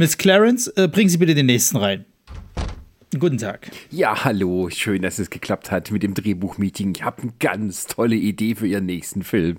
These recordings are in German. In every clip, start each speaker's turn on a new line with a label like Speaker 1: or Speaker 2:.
Speaker 1: Miss Clarence, äh, bringen Sie bitte den nächsten rein. Guten Tag.
Speaker 2: Ja, hallo. Schön, dass es geklappt hat mit dem Drehbuchmeeting. Ich habe eine ganz tolle Idee für Ihren nächsten Film.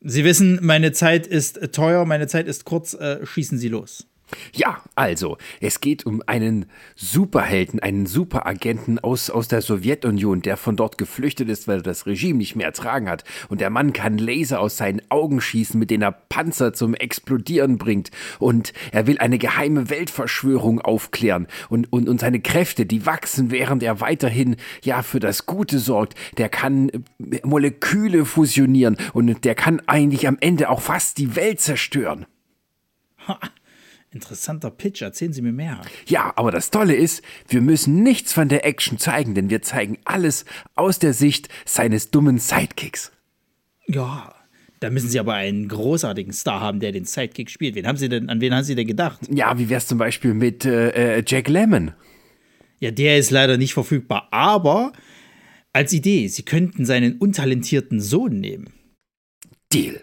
Speaker 1: Sie wissen, meine Zeit ist teuer, meine Zeit ist kurz. Äh, schießen Sie los.
Speaker 2: Ja, also, es geht um einen Superhelden, einen Superagenten aus, aus der Sowjetunion, der von dort geflüchtet ist, weil er das Regime nicht mehr ertragen hat. Und der Mann kann Laser aus seinen Augen schießen, mit denen er Panzer zum Explodieren bringt. Und er will eine geheime Weltverschwörung aufklären. Und, und, und seine Kräfte, die wachsen, während er weiterhin, ja, für das Gute sorgt. Der kann äh, Moleküle fusionieren und der kann eigentlich am Ende auch fast die Welt zerstören.
Speaker 1: Ha. Interessanter Pitch, erzählen Sie mir mehr.
Speaker 2: Ja, aber das Tolle ist, wir müssen nichts von der Action zeigen, denn wir zeigen alles aus der Sicht seines dummen Sidekicks.
Speaker 1: Ja, da müssen Sie aber einen großartigen Star haben, der den Sidekick spielt. Wen haben Sie denn, an wen haben Sie denn gedacht?
Speaker 2: Ja, wie wär's zum Beispiel mit äh, äh Jack Lemmon?
Speaker 1: Ja, der ist leider nicht verfügbar, aber als Idee, Sie könnten seinen untalentierten Sohn nehmen.
Speaker 2: Deal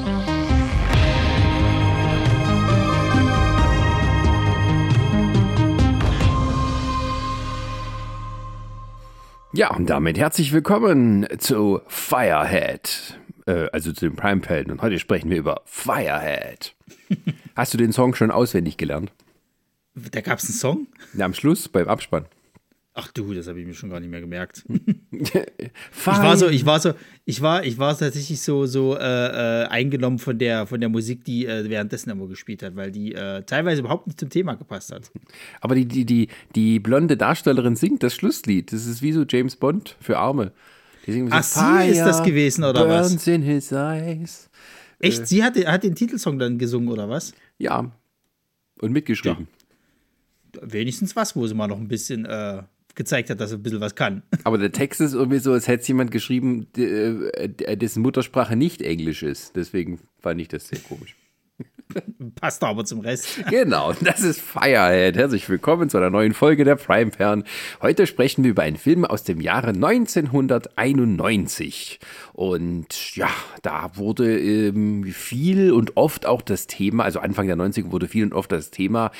Speaker 2: Ja, und damit herzlich willkommen zu Firehead, äh, also zu den Prime-Pelden. Und heute sprechen wir über Firehead. Hast du den Song schon auswendig gelernt?
Speaker 1: Da gab es einen Song?
Speaker 2: Ja, am Schluss, beim Abspann.
Speaker 1: Ach du, das habe ich mir schon gar nicht mehr gemerkt. ich war so, ich war so, ich war, ich war tatsächlich so, so äh, äh, eingenommen von der, von der Musik, die äh, währenddessen immer gespielt hat, weil die äh, teilweise überhaupt nicht zum Thema gepasst hat.
Speaker 2: Aber die, die, die, die blonde Darstellerin singt das Schlusslied. Das ist wie so James Bond für Arme.
Speaker 1: Die Ach, so, sie ist das gewesen, oder was?
Speaker 2: In his eyes.
Speaker 1: Echt? Äh. Sie hat, hat den Titelsong dann gesungen, oder was?
Speaker 2: Ja. Und mitgeschrieben.
Speaker 1: Ja. Wenigstens was, wo sie mal noch ein bisschen äh, gezeigt hat, dass er ein bisschen was kann.
Speaker 2: Aber der Text ist irgendwie so, als hätte jemand geschrieben, äh, dessen Muttersprache nicht Englisch ist. Deswegen fand ich das sehr komisch.
Speaker 1: Passt aber zum Rest.
Speaker 2: Genau, das ist Firehead. Herzlich willkommen zu einer neuen Folge der Prime Fern. Heute sprechen wir über einen Film aus dem Jahre 1991. Und ja, da wurde ähm, viel und oft auch das Thema, also Anfang der 90er wurde viel und oft das Thema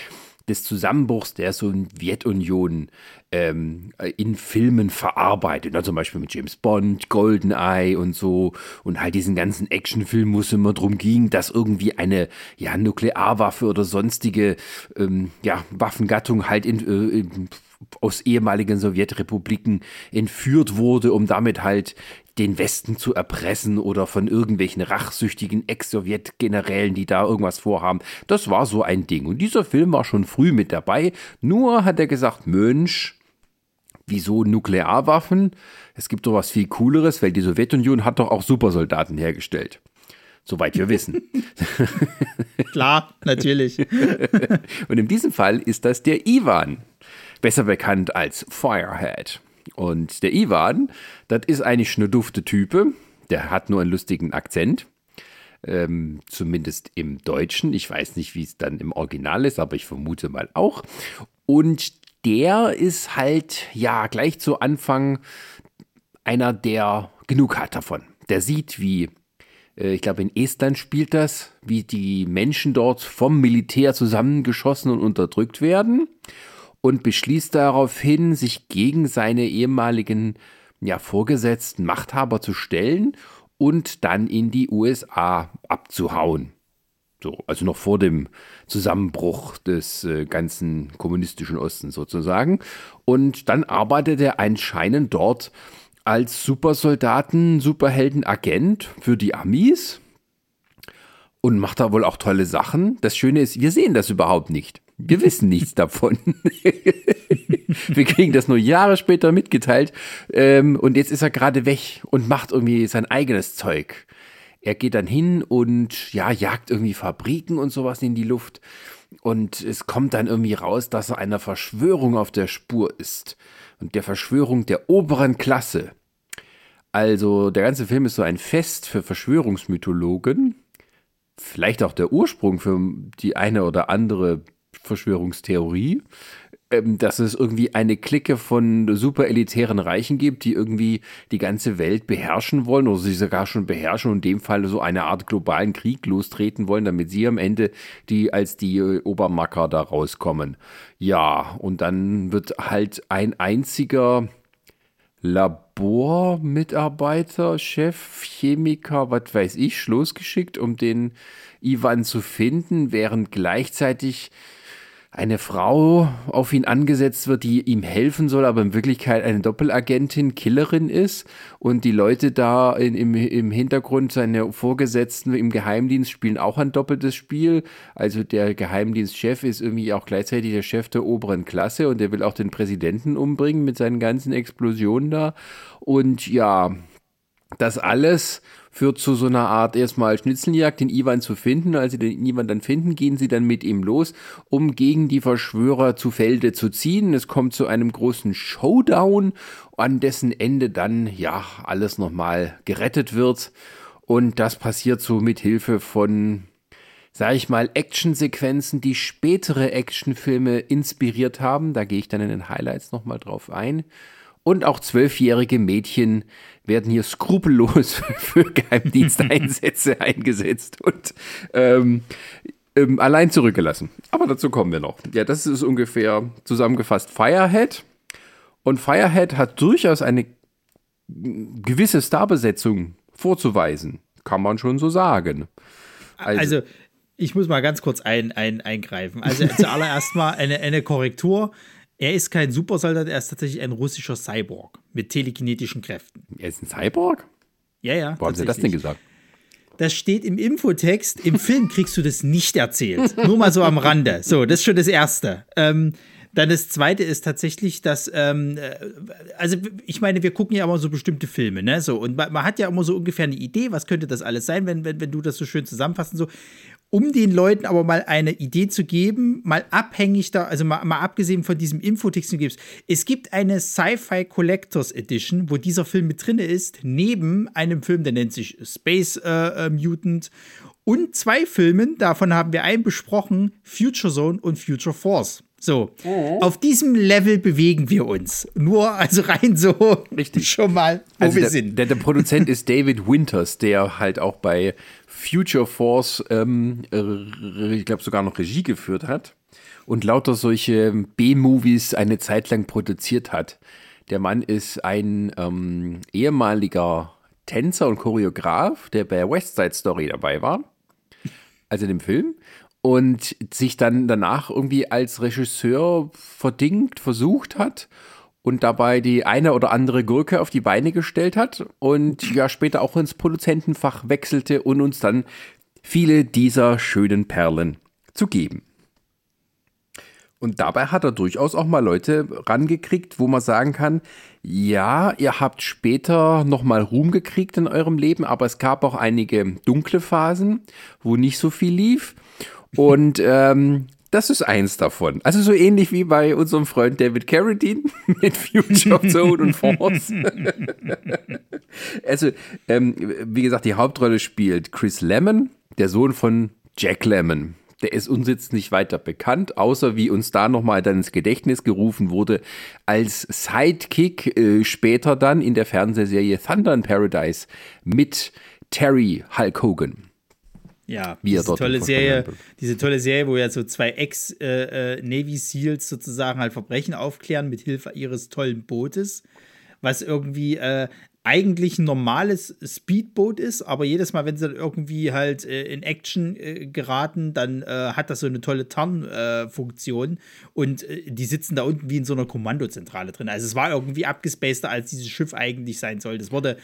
Speaker 2: des Zusammenbruchs der Sowjetunion ähm, in Filmen verarbeitet. Ja, zum Beispiel mit James Bond, Goldeneye und so. Und halt diesen ganzen Actionfilm, wo es immer darum ging, dass irgendwie eine ja, Nuklearwaffe oder sonstige ähm, ja, Waffengattung halt in, äh, in aus ehemaligen Sowjetrepubliken entführt wurde, um damit halt den Westen zu erpressen oder von irgendwelchen rachsüchtigen Ex-Sowjet-Generälen, die da irgendwas vorhaben. Das war so ein Ding. Und dieser Film war schon früh mit dabei. Nur hat er gesagt, Mensch, wieso Nuklearwaffen? Es gibt doch was viel Cooleres, weil die Sowjetunion hat doch auch Supersoldaten hergestellt. Soweit wir wissen.
Speaker 1: Klar, natürlich.
Speaker 2: Und in diesem Fall ist das der Ivan, besser bekannt als Firehead. Und der Ivan, das ist eigentlich eine dufte Type. Der hat nur einen lustigen Akzent. Ähm, zumindest im Deutschen. Ich weiß nicht, wie es dann im Original ist, aber ich vermute mal auch. Und der ist halt, ja, gleich zu Anfang einer, der genug hat davon. Der sieht, wie, äh, ich glaube, in Estland spielt das, wie die Menschen dort vom Militär zusammengeschossen und unterdrückt werden und beschließt daraufhin, sich gegen seine ehemaligen ja, Vorgesetzten Machthaber zu stellen und dann in die USA abzuhauen. So, also noch vor dem Zusammenbruch des äh, ganzen kommunistischen Ostens sozusagen. Und dann arbeitet er anscheinend dort als Supersoldaten, Superheldenagent für die Amis und macht da wohl auch tolle Sachen. Das Schöne ist, wir sehen das überhaupt nicht. Wir wissen nichts davon. wir kriegen das nur Jahre später mitgeteilt. Ähm, und jetzt ist er gerade weg und macht irgendwie sein eigenes Zeug. Er geht dann hin und ja, jagt irgendwie Fabriken und sowas in die Luft. Und es kommt dann irgendwie raus, dass er einer Verschwörung auf der Spur ist. Und der Verschwörung der oberen Klasse. Also der ganze Film ist so ein Fest für Verschwörungsmythologen. Vielleicht auch der Ursprung für die eine oder andere Verschwörungstheorie ähm, dass es irgendwie eine Clique von super elitären Reichen gibt, die irgendwie die ganze Welt beherrschen wollen oder sie sogar schon beherrschen und in dem Fall so eine Art globalen Krieg lostreten wollen, damit sie am Ende die als die Obermacker da rauskommen. Ja, und dann wird halt ein einziger Labormitarbeiter, Chef, Chemiker, was weiß ich, losgeschickt, um den Ivan zu finden, während gleichzeitig eine Frau auf ihn angesetzt wird, die ihm helfen soll, aber in Wirklichkeit eine Doppelagentin, Killerin ist und die Leute da in, im, im Hintergrund, seine Vorgesetzten im Geheimdienst spielen auch ein doppeltes Spiel. Also der Geheimdienstchef ist irgendwie auch gleichzeitig der Chef der oberen Klasse und der will auch den Präsidenten umbringen mit seinen ganzen Explosionen da. Und ja, das alles führt zu so einer Art erstmal Schnitzeljagd, den Ivan zu finden. Als sie den Ivan dann finden, gehen sie dann mit ihm los, um gegen die Verschwörer zu Felde zu ziehen. Es kommt zu einem großen Showdown, an dessen Ende dann, ja, alles nochmal gerettet wird. Und das passiert so mit Hilfe von sag ich mal, Actionsequenzen, die spätere Actionfilme inspiriert haben. Da gehe ich dann in den Highlights nochmal drauf ein. Und auch zwölfjährige Mädchen werden hier skrupellos für Geheimdiensteinsätze eingesetzt und ähm, ähm, allein zurückgelassen. Aber dazu kommen wir noch. Ja, das ist ungefähr zusammengefasst Firehead. Und Firehead hat durchaus eine gewisse Starbesetzung vorzuweisen. Kann man schon so sagen.
Speaker 1: Also, also ich muss mal ganz kurz ein, ein, eingreifen. Also zuallererst mal eine, eine Korrektur. Er ist kein Supersoldat, er ist tatsächlich ein russischer Cyborg mit telekinetischen Kräften.
Speaker 2: Er ist ein Cyborg?
Speaker 1: Ja, ja.
Speaker 2: Wo haben Sie das denn gesagt?
Speaker 1: Das steht im Infotext. Im Film kriegst du das nicht erzählt. Nur mal so am Rande. So, das ist schon das Erste. Ähm, dann das zweite ist tatsächlich, dass, ähm, äh, also ich meine, wir gucken ja immer so bestimmte Filme, ne? So, und man, man, hat ja immer so ungefähr eine Idee, was könnte das alles sein, wenn, wenn, wenn du das so schön zusammenfassen so um den Leuten aber mal eine Idee zu geben, mal abhängig da, also mal, mal abgesehen von diesem Infotext, gibst. Es gibt eine Sci-Fi Collectors Edition, wo dieser Film mit drin ist, neben einem Film, der nennt sich Space äh, äh, Mutant und zwei Filmen, davon haben wir einen besprochen, Future Zone und Future Force. So, mhm. auf diesem Level bewegen wir uns. Nur, also rein so
Speaker 2: Richtig.
Speaker 1: schon mal,
Speaker 2: wo also wir der, sind. Der, der Produzent ist David Winters, der halt auch bei Future Force, ähm, ich glaube, sogar noch Regie geführt hat und lauter solche B-Movies eine Zeit lang produziert hat. Der Mann ist ein ähm, ehemaliger Tänzer und Choreograf, der bei West Side Story dabei war, also dem Film, und sich dann danach irgendwie als Regisseur verdingt, versucht hat und dabei die eine oder andere Gurke auf die Beine gestellt hat und ja später auch ins Produzentenfach wechselte und uns dann viele dieser schönen Perlen zu geben. Und dabei hat er durchaus auch mal Leute rangekriegt, wo man sagen kann, ja, ihr habt später nochmal Ruhm gekriegt in eurem Leben, aber es gab auch einige dunkle Phasen, wo nicht so viel lief. Und ähm, das ist eins davon. Also so ähnlich wie bei unserem Freund David Carradine mit Future Zone und Force. also, ähm, wie gesagt, die Hauptrolle spielt Chris Lemon, der Sohn von Jack Lemon. Der ist uns jetzt nicht weiter bekannt, außer wie uns da nochmal dann ins Gedächtnis gerufen wurde, als Sidekick äh, später dann in der Fernsehserie Thunder in Paradise mit Terry Hulk Hogan.
Speaker 1: Ja, wie diese tolle Serie, diese tolle Serie, wo ja so zwei Ex-Navy äh, äh Seals sozusagen halt Verbrechen aufklären mit Hilfe ihres tollen Bootes, was irgendwie äh, eigentlich ein normales Speedboot ist, aber jedes Mal, wenn sie dann irgendwie halt äh, in Action äh, geraten, dann äh, hat das so eine tolle Tarnfunktion und die sitzen da unten wie in so einer Kommandozentrale drin. Also es war irgendwie abgespaceter, als dieses Schiff eigentlich sein sollte. Es wurde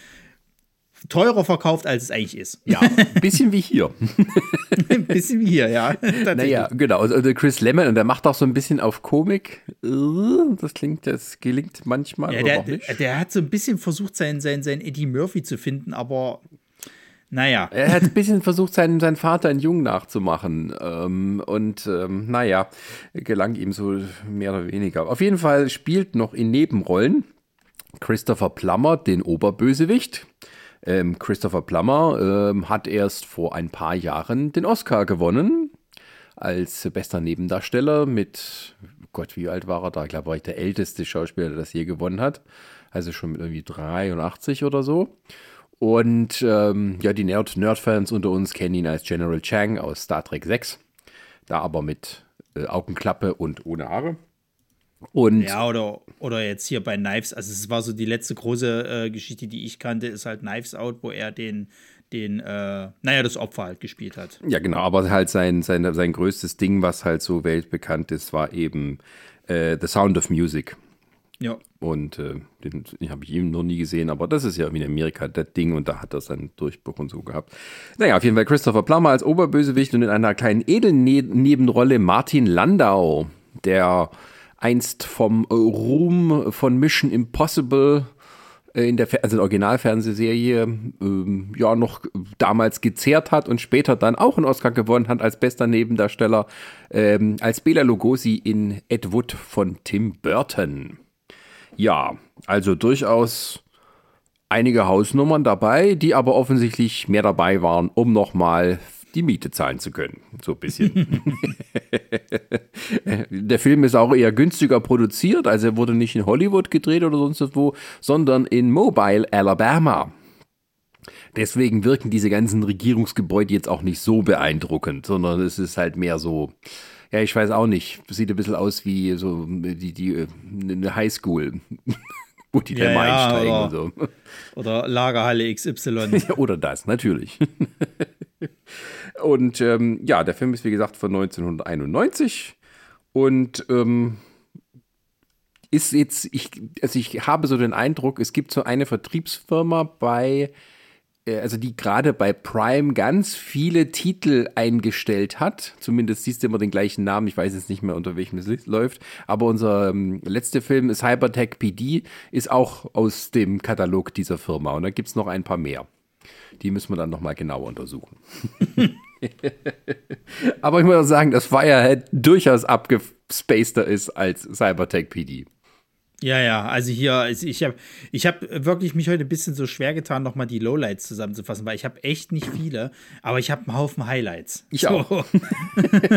Speaker 1: teurer verkauft, als es eigentlich ist.
Speaker 2: Ja, ein bisschen wie hier.
Speaker 1: ein bisschen wie hier, ja.
Speaker 2: Naja, genau. Also Chris Lemon, und der macht auch so ein bisschen auf Komik. Das klingt, das gelingt manchmal.
Speaker 1: Ja, der, der, hat so ein bisschen versucht, seinen, seinen, seinen Eddie Murphy zu finden, aber naja.
Speaker 2: Er hat ein bisschen versucht, seinen, seinen Vater in Jung nachzumachen. Ähm, und ähm, naja, gelang ihm so mehr oder weniger. Auf jeden Fall spielt noch in Nebenrollen Christopher Plummer den Oberbösewicht. Ähm, Christopher Plummer ähm, hat erst vor ein paar Jahren den Oscar gewonnen als bester Nebendarsteller mit, Gott, wie alt war er da? Ich glaube, war ich der älteste Schauspieler, der das je gewonnen hat. Also schon mit irgendwie 83 oder so. Und ähm, ja, die Nerd-Fans unter uns kennen ihn als General Chang aus Star Trek 6. Da aber mit äh, Augenklappe und ohne Haare.
Speaker 1: Und ja, oder, oder jetzt hier bei Knives, also es war so die letzte große äh, Geschichte, die ich kannte, ist halt Knives Out, wo er den, den, äh, naja, das Opfer halt gespielt hat.
Speaker 2: Ja, genau, aber halt sein, sein, sein größtes Ding, was halt so weltbekannt ist, war eben äh, The Sound of Music.
Speaker 1: Ja.
Speaker 2: Und äh, den, den habe ich ihm noch nie gesehen, aber das ist ja in Amerika das Ding und da hat er seinen Durchbruch und so gehabt. Naja, auf jeden Fall Christopher Plummer als Oberbösewicht und in einer kleinen Edelnebenrolle Martin Landau, der einst vom Ruhm von Mission Impossible äh, in der, also der Originalfernsehserie ähm, ja noch damals gezehrt hat und später dann auch einen Oscar gewonnen hat als bester Nebendarsteller ähm, als Bela Lugosi in Ed Wood von Tim Burton. Ja, also durchaus einige Hausnummern dabei, die aber offensichtlich mehr dabei waren, um nochmal die Miete zahlen zu können. So ein bisschen. Der Film ist auch eher günstiger produziert, also er wurde nicht in Hollywood gedreht oder sonst wo, sondern in Mobile, Alabama. Deswegen wirken diese ganzen Regierungsgebäude jetzt auch nicht so beeindruckend, sondern es ist halt mehr so, ja, ich weiß auch nicht. Sieht ein bisschen aus wie so die, die eine Highschool. wo die ja, dann mal ja, einsteigen
Speaker 1: oder, und so. Oder Lagerhalle XY.
Speaker 2: Oder das, natürlich. Und ähm, ja, der Film ist wie gesagt von 1991 und ähm, ist jetzt, ich, also ich habe so den Eindruck, es gibt so eine Vertriebsfirma bei äh, also die gerade bei Prime ganz viele Titel eingestellt hat. Zumindest siehst du immer den gleichen Namen. Ich weiß jetzt nicht mehr, unter welchem es läuft. Aber unser ähm, letzter Film ist Hypertech PD, ist auch aus dem Katalog dieser Firma. Und da gibt es noch ein paar mehr. Die müssen wir dann nochmal genauer untersuchen. Aber ich muss sagen, dass Firehead durchaus abgespaceder ist als Cybertech PD.
Speaker 1: Ja, ja, also hier, also ich habe ich hab wirklich mich heute ein bisschen so schwer getan, nochmal die Lowlights zusammenzufassen, weil ich habe echt nicht viele, aber ich habe einen Haufen Highlights.
Speaker 2: Ich so. auch.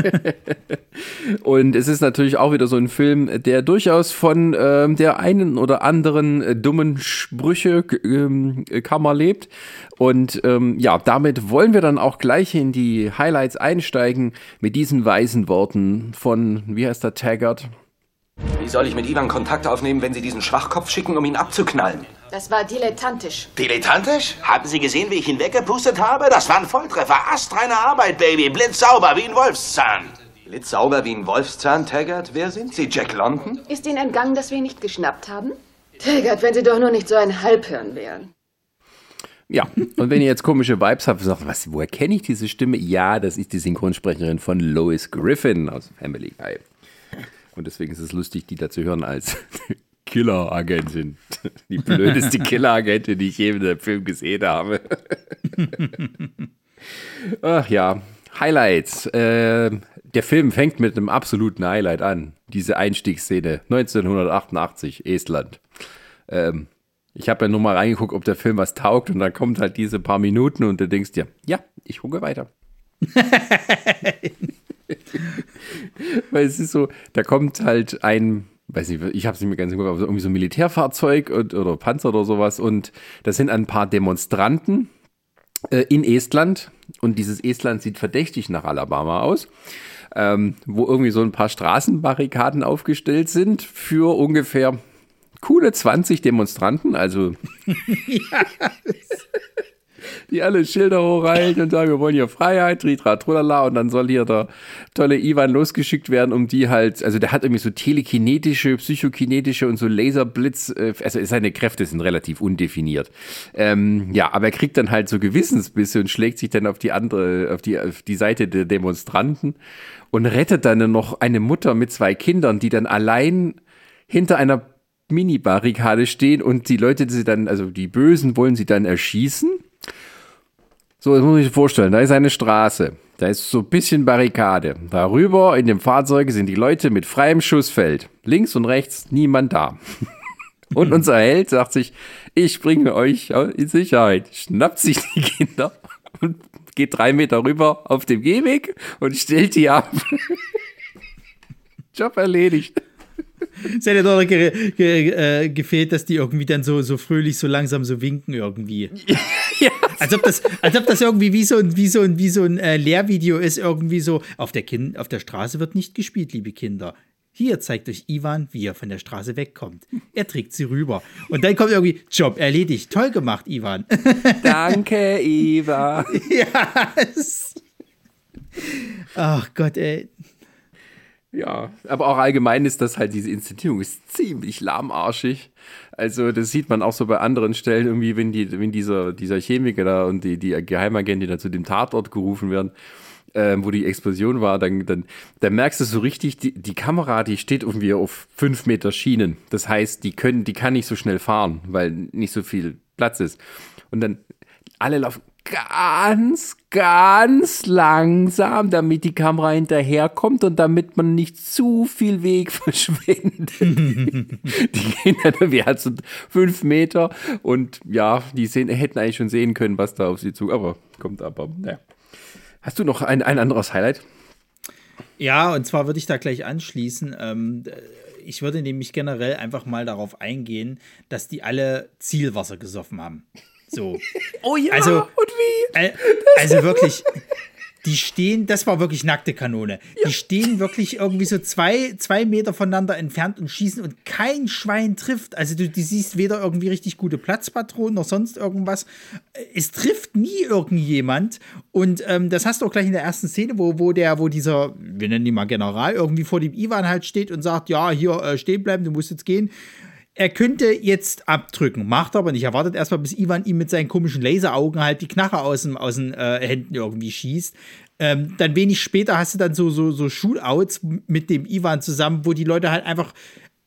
Speaker 2: Und es ist natürlich auch wieder so ein Film, der durchaus von ähm, der einen oder anderen äh, dummen Sprüche ähm, Kammer lebt. Und ähm, ja, damit wollen wir dann auch gleich in die Highlights einsteigen mit diesen weisen Worten von, wie heißt der, Taggart?
Speaker 3: Wie soll ich mit Ivan Kontakt aufnehmen, wenn Sie diesen Schwachkopf schicken, um ihn abzuknallen?
Speaker 4: Das war dilettantisch.
Speaker 3: Dilettantisch? Haben Sie gesehen, wie ich ihn weggepustet habe? Das war ein Volltreffer. Astreine Arbeit, Baby. Blitzsauber wie ein Wolfszahn. Blitzsauber wie ein Wolfszahn, Taggart? Wer sind Sie, Jack London?
Speaker 4: Ist Ihnen entgangen, dass wir ihn nicht geschnappt haben? Taggart, wenn Sie doch nur nicht so ein Halbhirn wären.
Speaker 2: Ja, und wenn ihr jetzt komische Vibes habt, sagt, was, woher kenne ich diese Stimme? Ja, das ist die Synchronsprecherin von Lois Griffin aus Family Guy. Und deswegen ist es lustig, die da zu hören als Killer-Agentin. Die blödeste Killer-Agentin, die ich je in einem Film gesehen habe. Ach ja, Highlights. Äh, der Film fängt mit einem absoluten Highlight an. Diese Einstiegsszene. 1988, Estland. Ähm, ich habe ja nur mal reingeguckt, ob der Film was taugt und dann kommt halt diese paar Minuten und du denkst dir, ja, ich gucke weiter. Weil es ist so, da kommt halt ein, weiß nicht, ich habe es nicht mehr ganz im Kopf, aber irgendwie so ein Militärfahrzeug und, oder Panzer oder sowas und da sind ein paar Demonstranten äh, in Estland und dieses Estland sieht verdächtig nach Alabama aus. Ähm, wo irgendwie so ein paar Straßenbarrikaden aufgestellt sind für ungefähr coole 20 Demonstranten, also ja die alle Schilder hochhalten und sagen, wir wollen hier Freiheit, tritra, trulala, und dann soll hier der tolle Ivan losgeschickt werden, um die halt, also der hat irgendwie so telekinetische, psychokinetische und so Laserblitz, äh, also seine Kräfte sind relativ undefiniert. Ähm, ja, aber er kriegt dann halt so Gewissensbisse und schlägt sich dann auf die andere, auf die, auf die Seite der Demonstranten und rettet dann noch eine Mutter mit zwei Kindern, die dann allein hinter einer Mini-Barrikade stehen und die Leute, die sie dann, also die Bösen wollen sie dann erschießen. So, das muss ich sich vorstellen. Da ist eine Straße. Da ist so ein bisschen Barrikade. Darüber in dem Fahrzeug sind die Leute mit freiem Schussfeld. Links und rechts niemand da. Und unser Held sagt sich, ich bringe euch in Sicherheit, schnappt sich die Kinder und geht drei Meter rüber auf dem Gehweg und stellt die ab. Job erledigt.
Speaker 1: Es hätte doch ge ge äh, gefehlt, dass die irgendwie dann so, so fröhlich, so langsam so winken irgendwie. ja. Als ob das, als ob das irgendwie wie so ein, wie so ein, wie so ein äh, Lehrvideo ist, irgendwie so, auf der, kind, auf der Straße wird nicht gespielt, liebe Kinder. Hier zeigt euch Ivan, wie er von der Straße wegkommt. Er trägt sie rüber. Und dann kommt irgendwie, Job erledigt. Toll gemacht, Ivan.
Speaker 2: Danke, Ivan.
Speaker 1: ja. Ach Gott, ey.
Speaker 2: Ja, aber auch allgemein ist das halt, diese Inszenierung ist ziemlich lahmarschig. Also, das sieht man auch so bei anderen Stellen, irgendwie, wenn, die, wenn dieser, dieser Chemiker da und die, die Geheimagentin da zu dem Tatort gerufen werden, äh, wo die Explosion war, dann, dann, dann merkst du so richtig, die, die Kamera, die steht irgendwie auf fünf Meter Schienen. Das heißt, die können, die kann nicht so schnell fahren, weil nicht so viel Platz ist. Und dann alle laufen ganz, ganz langsam, damit die Kamera hinterherkommt und damit man nicht zu viel Weg verschwendet. die gehen dann, wir hatten fünf Meter und ja, die sehen, hätten eigentlich schon sehen können, was da auf sie zu, aber kommt aber, naja. Hast du noch ein, ein anderes Highlight?
Speaker 1: Ja, und zwar würde ich da gleich anschließen. Ähm, ich würde nämlich generell einfach mal darauf eingehen, dass die alle Zielwasser gesoffen haben. So.
Speaker 2: Oh ja,
Speaker 1: also,
Speaker 2: und wie?
Speaker 1: Äh, also wirklich, die stehen, das war wirklich nackte Kanone. Ja. Die stehen wirklich irgendwie so zwei, zwei Meter voneinander entfernt und schießen und kein Schwein trifft. Also du, du siehst weder irgendwie richtig gute Platzpatronen noch sonst irgendwas. Es trifft nie irgendjemand. Und ähm, das hast du auch gleich in der ersten Szene, wo, wo der, wo dieser, wir nennen ihn mal General, irgendwie vor dem Ivan halt steht und sagt, ja, hier äh, stehen bleiben, du musst jetzt gehen er könnte jetzt abdrücken, macht aber nicht. Er wartet erstmal, bis Ivan ihm mit seinen komischen Laseraugen halt die Knarre aus, dem, aus den äh, Händen irgendwie schießt. Ähm, dann wenig später hast du dann so, so, so Shootouts mit dem Ivan zusammen, wo die Leute halt einfach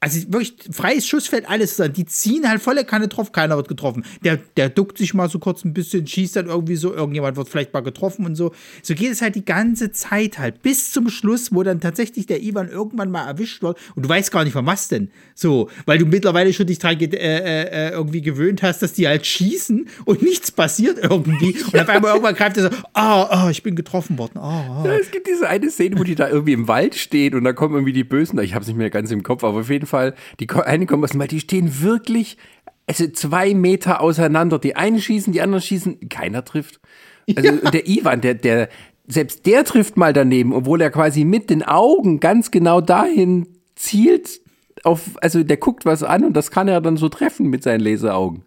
Speaker 1: also wirklich freies Schussfeld, alles dann. Die ziehen halt volle Kanne drauf, keiner wird getroffen. Der, der duckt sich mal so kurz ein bisschen, schießt dann irgendwie so, irgendjemand wird vielleicht mal getroffen und so. So geht es halt die ganze Zeit halt, bis zum Schluss, wo dann tatsächlich der Ivan irgendwann mal erwischt wird und du weißt gar nicht, von was denn. So, weil du mittlerweile schon dich dran äh, äh, irgendwie gewöhnt hast, dass die halt schießen und nichts passiert irgendwie. Und auf einmal irgendwann greift er so, ah, oh, oh, ich bin getroffen worden. Oh,
Speaker 2: oh. Ja, es gibt diese eine Szene, wo die da irgendwie im Wald stehen und da kommen irgendwie die Bösen, ich habe es nicht mehr ganz im Kopf, aber auf jeden Fall Fall, die eine kommen aus dem Wald, die stehen wirklich also zwei Meter auseinander. Die einen schießen, die anderen schießen, keiner trifft. Also ja. der Ivan, der, der, selbst der trifft mal daneben, obwohl er quasi mit den Augen ganz genau dahin zielt, auf, also der guckt was an und das kann er dann so treffen mit seinen Laseraugen.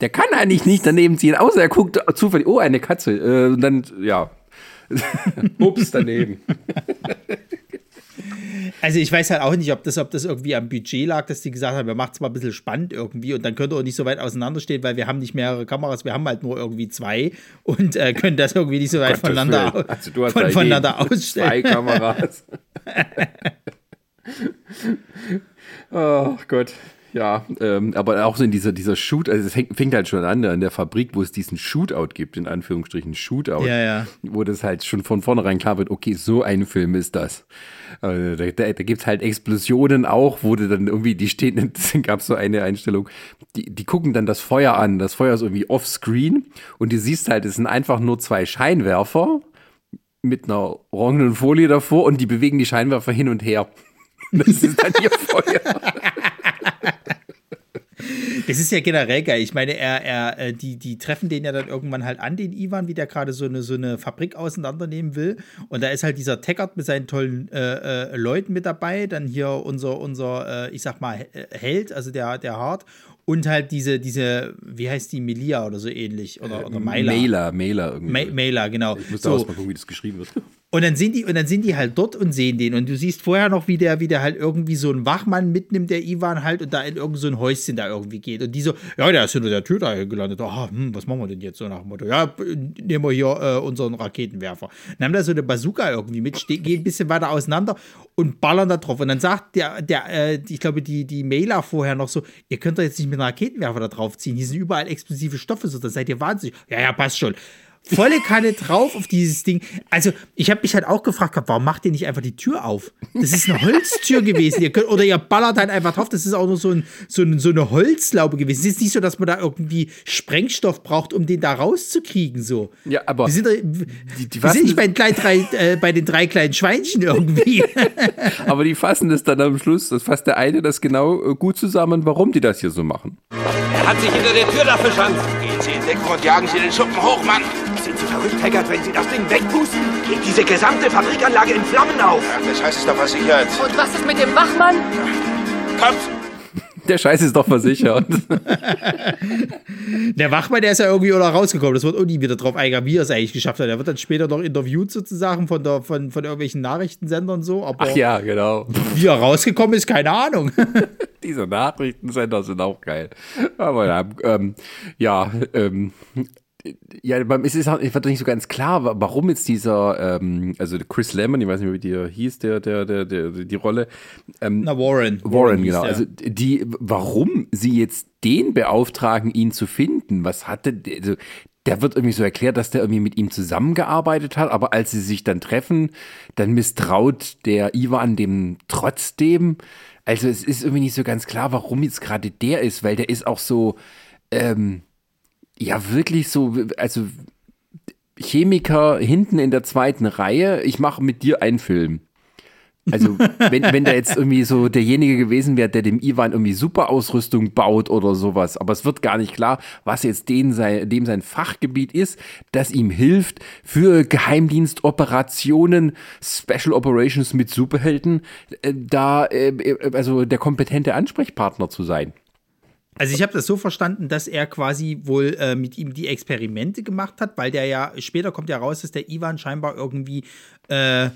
Speaker 2: Der kann eigentlich nicht daneben ziehen, außer er guckt zufällig, oh, eine Katze. Äh, und dann, ja. Ups, daneben.
Speaker 1: Also ich weiß halt auch nicht, ob das, ob das irgendwie am Budget lag, dass die gesagt haben, wir machen es mal ein bisschen spannend irgendwie und dann könnt ihr auch nicht so weit auseinanderstehen, weil wir haben nicht mehrere Kameras, wir haben halt nur irgendwie zwei und äh, können das irgendwie nicht so weit voneinander,
Speaker 2: also du hast
Speaker 1: von, voneinander ausstellen.
Speaker 2: Zwei Kameras. oh Gott. Ja, ähm, aber auch so in dieser, dieser Shoot, also es fängt, halt schon an an der Fabrik, wo es diesen Shootout gibt, in Anführungsstrichen Shootout,
Speaker 1: ja, ja.
Speaker 2: wo das halt schon von vornherein klar wird, okay, so ein Film ist das. Also da da, da gibt es halt Explosionen auch, wo du dann irgendwie, die stehen, gab es so eine Einstellung, die, die gucken dann das Feuer an, das Feuer ist irgendwie offscreen und du siehst halt, es sind einfach nur zwei Scheinwerfer mit einer orangenen Folie davor und die bewegen die Scheinwerfer hin und her. Das ist dann ihr Feuer.
Speaker 1: Das ist ja generell geil. Ich meine, er, er, äh, die, die treffen den ja dann irgendwann halt an, den Ivan, wie der gerade so eine, so eine Fabrik auseinandernehmen will. Und da ist halt dieser Taggart mit seinen tollen äh, äh, Leuten mit dabei. Dann hier unser, unser äh, ich sag mal, Held, also der, der Hart. Und halt diese, diese, wie heißt die, Melia oder so ähnlich? Oder, oder Mailer.
Speaker 2: Mailer, Mailer irgendwie.
Speaker 1: Ma Mailer, genau.
Speaker 2: Ich muss da so. mal gucken, wie das geschrieben wird.
Speaker 1: Und dann sind die, und dann sind die halt dort und sehen den. Und du siehst vorher noch, wie der, wie der halt irgendwie so einen Wachmann mitnimmt, der Ivan halt, und da in irgendein so Häuschen da irgendwie geht. Und die so, ja, der ist hinter der Tür da gelandet. Oh, hm, was machen wir denn jetzt so nach dem Motto? Ja, nehmen wir hier äh, unseren Raketenwerfer. Dann haben da so eine Bazooka irgendwie mit, gehen ein bisschen weiter auseinander und ballern da drauf. Und dann sagt der, der, äh, ich glaube, die, die Mailer vorher noch so, ihr könnt doch jetzt nicht mit einem Raketenwerfer da drauf ziehen. Hier sind überall explosive Stoffe, so, da seid ihr wahnsinnig. Ja, ja, passt schon volle Kanne drauf auf dieses Ding. Also, ich habe mich halt auch gefragt, warum macht ihr nicht einfach die Tür auf? Das ist eine Holztür gewesen. Ihr könnt, oder ihr ballert halt einfach drauf. Das ist auch nur so, ein, so, ein, so eine Holzlaube gewesen. Es ist nicht so, dass man da irgendwie Sprengstoff braucht, um den da rauszukriegen. So.
Speaker 2: Ja, aber.
Speaker 1: Wir sind, die, die wir sind nicht bei den, kleinen drei, äh, bei den drei kleinen Schweinchen irgendwie.
Speaker 2: aber die fassen das dann am Schluss, das fasst der eine das genau äh, gut zusammen, warum die das hier so machen.
Speaker 3: Er hat sich hinter der Tür da verschanzt. Gehen Sie in Deckung und jagen Sie den Schuppen hoch, Mann.
Speaker 5: Verrückt, Haggard, wenn Sie das Ding wegpusten? Geht diese gesamte Fabrikanlage in Flammen auf.
Speaker 3: Ach, das heißt es doch versichert.
Speaker 4: Und was ist mit dem Wachmann?
Speaker 3: Kommt!
Speaker 2: Der Scheiß ist doch versichert.
Speaker 1: der Wachmann, der ist ja irgendwie oder rausgekommen. Das wird auch nie wieder drauf eingegangen, wie er es eigentlich geschafft hat. Er wird dann später noch interviewt sozusagen von, der, von, von irgendwelchen Nachrichtensendern so. Aber
Speaker 2: Ach ja, genau.
Speaker 1: Wie er rausgekommen ist, keine Ahnung.
Speaker 2: Diese Nachrichtensender sind auch geil. Aber ja, ähm, ja ähm, ja, es ist halt, wird nicht so ganz klar, warum jetzt dieser, ähm, also Chris Lemon, ich weiß nicht mehr, wie der hieß, der, der, der, der die Rolle.
Speaker 1: Ähm, Na, Warren.
Speaker 2: Warren, Warren genau. Also die, warum sie jetzt den beauftragen, ihn zu finden, was hatte, also der wird irgendwie so erklärt, dass der irgendwie mit ihm zusammengearbeitet hat, aber als sie sich dann treffen, dann misstraut der Ivan dem trotzdem. Also es ist irgendwie nicht so ganz klar, warum jetzt gerade der ist, weil der ist auch so, ähm, ja, wirklich so, also Chemiker hinten in der zweiten Reihe, ich mache mit dir einen Film. Also, wenn, wenn da jetzt irgendwie so derjenige gewesen wäre, der dem Ivan irgendwie Superausrüstung baut oder sowas, aber es wird gar nicht klar, was jetzt den sein, dem sein Fachgebiet ist, das ihm hilft, für Geheimdienstoperationen, Special Operations mit Superhelden, äh, da, äh, also der kompetente Ansprechpartner zu sein.
Speaker 1: Also ich habe das so verstanden, dass er quasi wohl äh, mit ihm die Experimente gemacht hat, weil der ja, später kommt ja raus, dass der Ivan scheinbar irgendwie äh,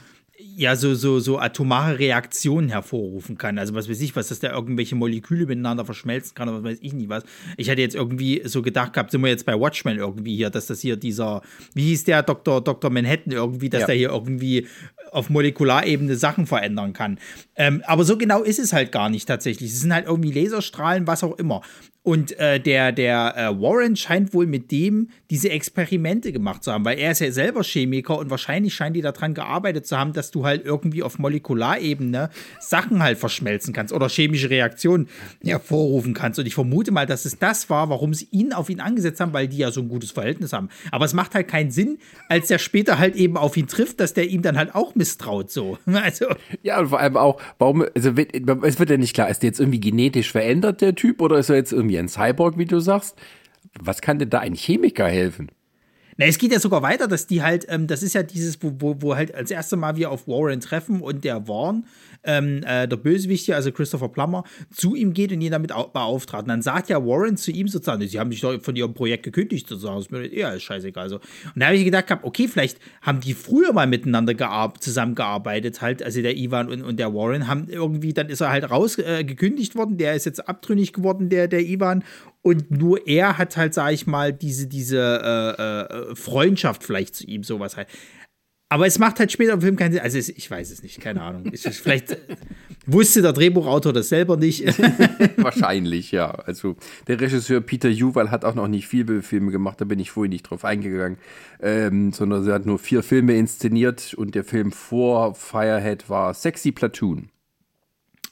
Speaker 1: ja so, so, so atomare Reaktionen hervorrufen kann. Also was weiß ich, was, dass der irgendwelche Moleküle miteinander verschmelzen kann oder was weiß ich nicht was. Ich hatte jetzt irgendwie so gedacht gehabt, sind wir jetzt bei Watchmen irgendwie hier, dass das hier dieser, wie hieß der Dr. Dr. Manhattan irgendwie, dass ja. der hier irgendwie auf Molekularebene Sachen verändern kann. Ähm, aber so genau ist es halt gar nicht tatsächlich. Es sind halt irgendwie Laserstrahlen, was auch immer. Und äh, der, der äh, Warren scheint wohl mit dem diese Experimente gemacht zu haben, weil er ist ja selber Chemiker und wahrscheinlich scheint die daran gearbeitet zu haben, dass du halt irgendwie auf Molekularebene Sachen halt verschmelzen kannst oder chemische Reaktionen hervorrufen kannst. Und ich vermute mal, dass es das war, warum sie ihn auf ihn angesetzt haben, weil die ja so ein gutes Verhältnis haben. Aber es macht halt keinen Sinn, als der später halt eben auf ihn trifft, dass der ihm dann halt auch misstraut so. Also.
Speaker 2: Ja, und vor allem auch, warum, also es wird ja nicht klar, ist der jetzt irgendwie genetisch verändert, der Typ, oder ist er jetzt irgendwie irgendwie ein Cyborg, wie du sagst. Was kann denn da ein Chemiker helfen?
Speaker 1: Na, es geht ja sogar weiter, dass die halt, ähm, das ist ja dieses, wo, wo, wo halt als erstes Mal wir auf Warren treffen und der Warren ähm, äh, der Bösewicht hier, also Christopher Plummer, zu ihm geht und ihn damit beauftragt. Und dann sagt ja Warren zu ihm sozusagen, sie haben sich doch von ihrem Projekt gekündigt, sozusagen. Ist mir ja, ist scheißegal. So. Und da habe ich gedacht, okay, vielleicht haben die früher mal miteinander zusammengearbeitet, halt, also der Ivan und, und der Warren, haben irgendwie, dann ist er halt rausgekündigt äh, worden, der ist jetzt abtrünnig geworden, der, der Ivan. Und nur er hat halt, sag ich mal, diese, diese äh, äh, Freundschaft vielleicht zu ihm, sowas halt. Aber es macht halt später im Film keinen Sinn. Also ich weiß es nicht, keine Ahnung. Ich, vielleicht wusste der Drehbuchautor das selber nicht.
Speaker 2: Wahrscheinlich, ja. Also der Regisseur Peter Juwal hat auch noch nicht viele Filme gemacht, da bin ich vorhin nicht drauf eingegangen, ähm, sondern er hat nur vier Filme inszeniert und der Film vor Firehead war Sexy Platoon.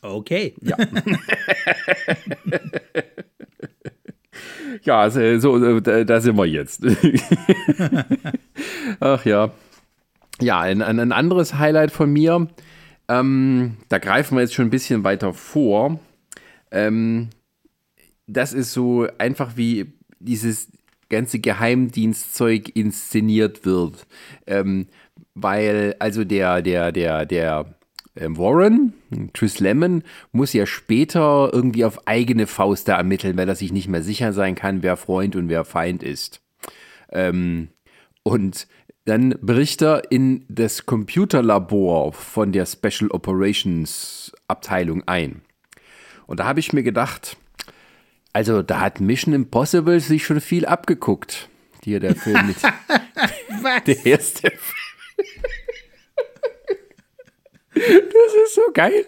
Speaker 1: Okay.
Speaker 2: Ja. ja, so, so da, da sind wir jetzt. Ach ja. Ja, ein, ein anderes Highlight von mir, ähm, da greifen wir jetzt schon ein bisschen weiter vor. Ähm, das ist so einfach wie dieses ganze Geheimdienstzeug inszeniert wird. Ähm, weil also der, der, der, der Warren, Chris Lemon, muss ja später irgendwie auf eigene Faust da ermitteln, weil er sich nicht mehr sicher sein kann, wer Freund und wer Feind ist. Ähm, und dann bricht er in das Computerlabor von der Special Operations Abteilung ein. Und da habe ich mir gedacht, also da hat Mission Impossible sich schon viel abgeguckt. Hier der Film mit.
Speaker 1: Was?
Speaker 2: Der erste Film. Das ist so geil.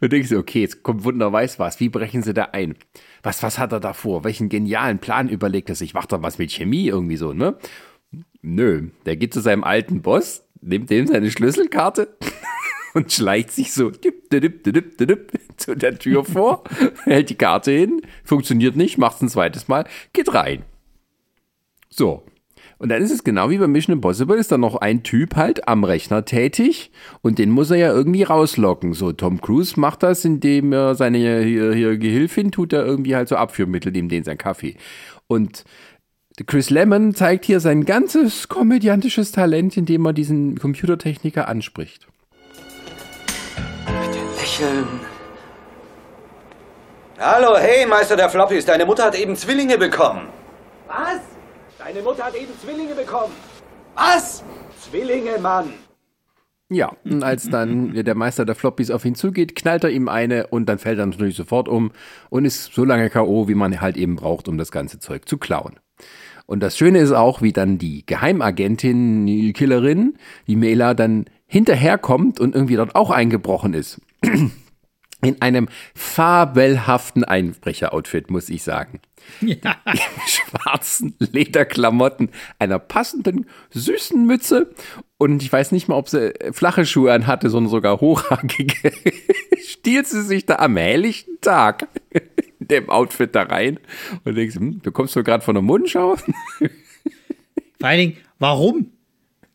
Speaker 2: Und denkst du, okay, jetzt kommt Wunder weiß was. Wie brechen sie da ein? Was, was hat er da vor? Welchen genialen Plan überlegt er sich? Macht er was mit Chemie irgendwie so, ne? Nö, der geht zu seinem alten Boss, nimmt dem seine Schlüsselkarte und schleicht sich so dip, dip, dip, zu der Tür vor, hält die Karte hin, funktioniert nicht, macht es ein zweites Mal, geht rein. So. Und dann ist es genau wie bei Mission Impossible, ist da noch ein Typ halt am Rechner tätig und den muss er ja irgendwie rauslocken. So, Tom Cruise macht das, indem er seine hier, hier Gehilfin tut, er irgendwie halt so Abführmittel, dem den sein Kaffee. Und Chris Lemon zeigt hier sein ganzes komödiantisches Talent, indem er diesen Computertechniker anspricht.
Speaker 3: Bitte lächeln. Hallo, hey, Meister der Floppies, deine Mutter hat eben Zwillinge bekommen.
Speaker 5: Was? Deine Mutter hat eben Zwillinge bekommen. Was? Zwillinge, Mann.
Speaker 2: Ja, und als dann der Meister der Floppies auf ihn zugeht, knallt er ihm eine und dann fällt er natürlich sofort um und ist so lange K.O., wie man halt eben braucht, um das ganze Zeug zu klauen. Und das Schöne ist auch, wie dann die Geheimagentin, die Killerin, die Mela, dann hinterherkommt und irgendwie dort auch eingebrochen ist. In einem fabelhaften Einbrecher-Outfit, muss ich sagen. Ja. In schwarzen Lederklamotten, einer passenden, süßen Mütze und ich weiß nicht mal, ob sie flache Schuhe anhatte, sondern sogar hochhakige. Stiehlt sie sich da am helllichten Tag in dem Outfit da rein und denkst, hm, du kommst doch gerade von der Mundschau.
Speaker 1: Vor allen Dingen, warum?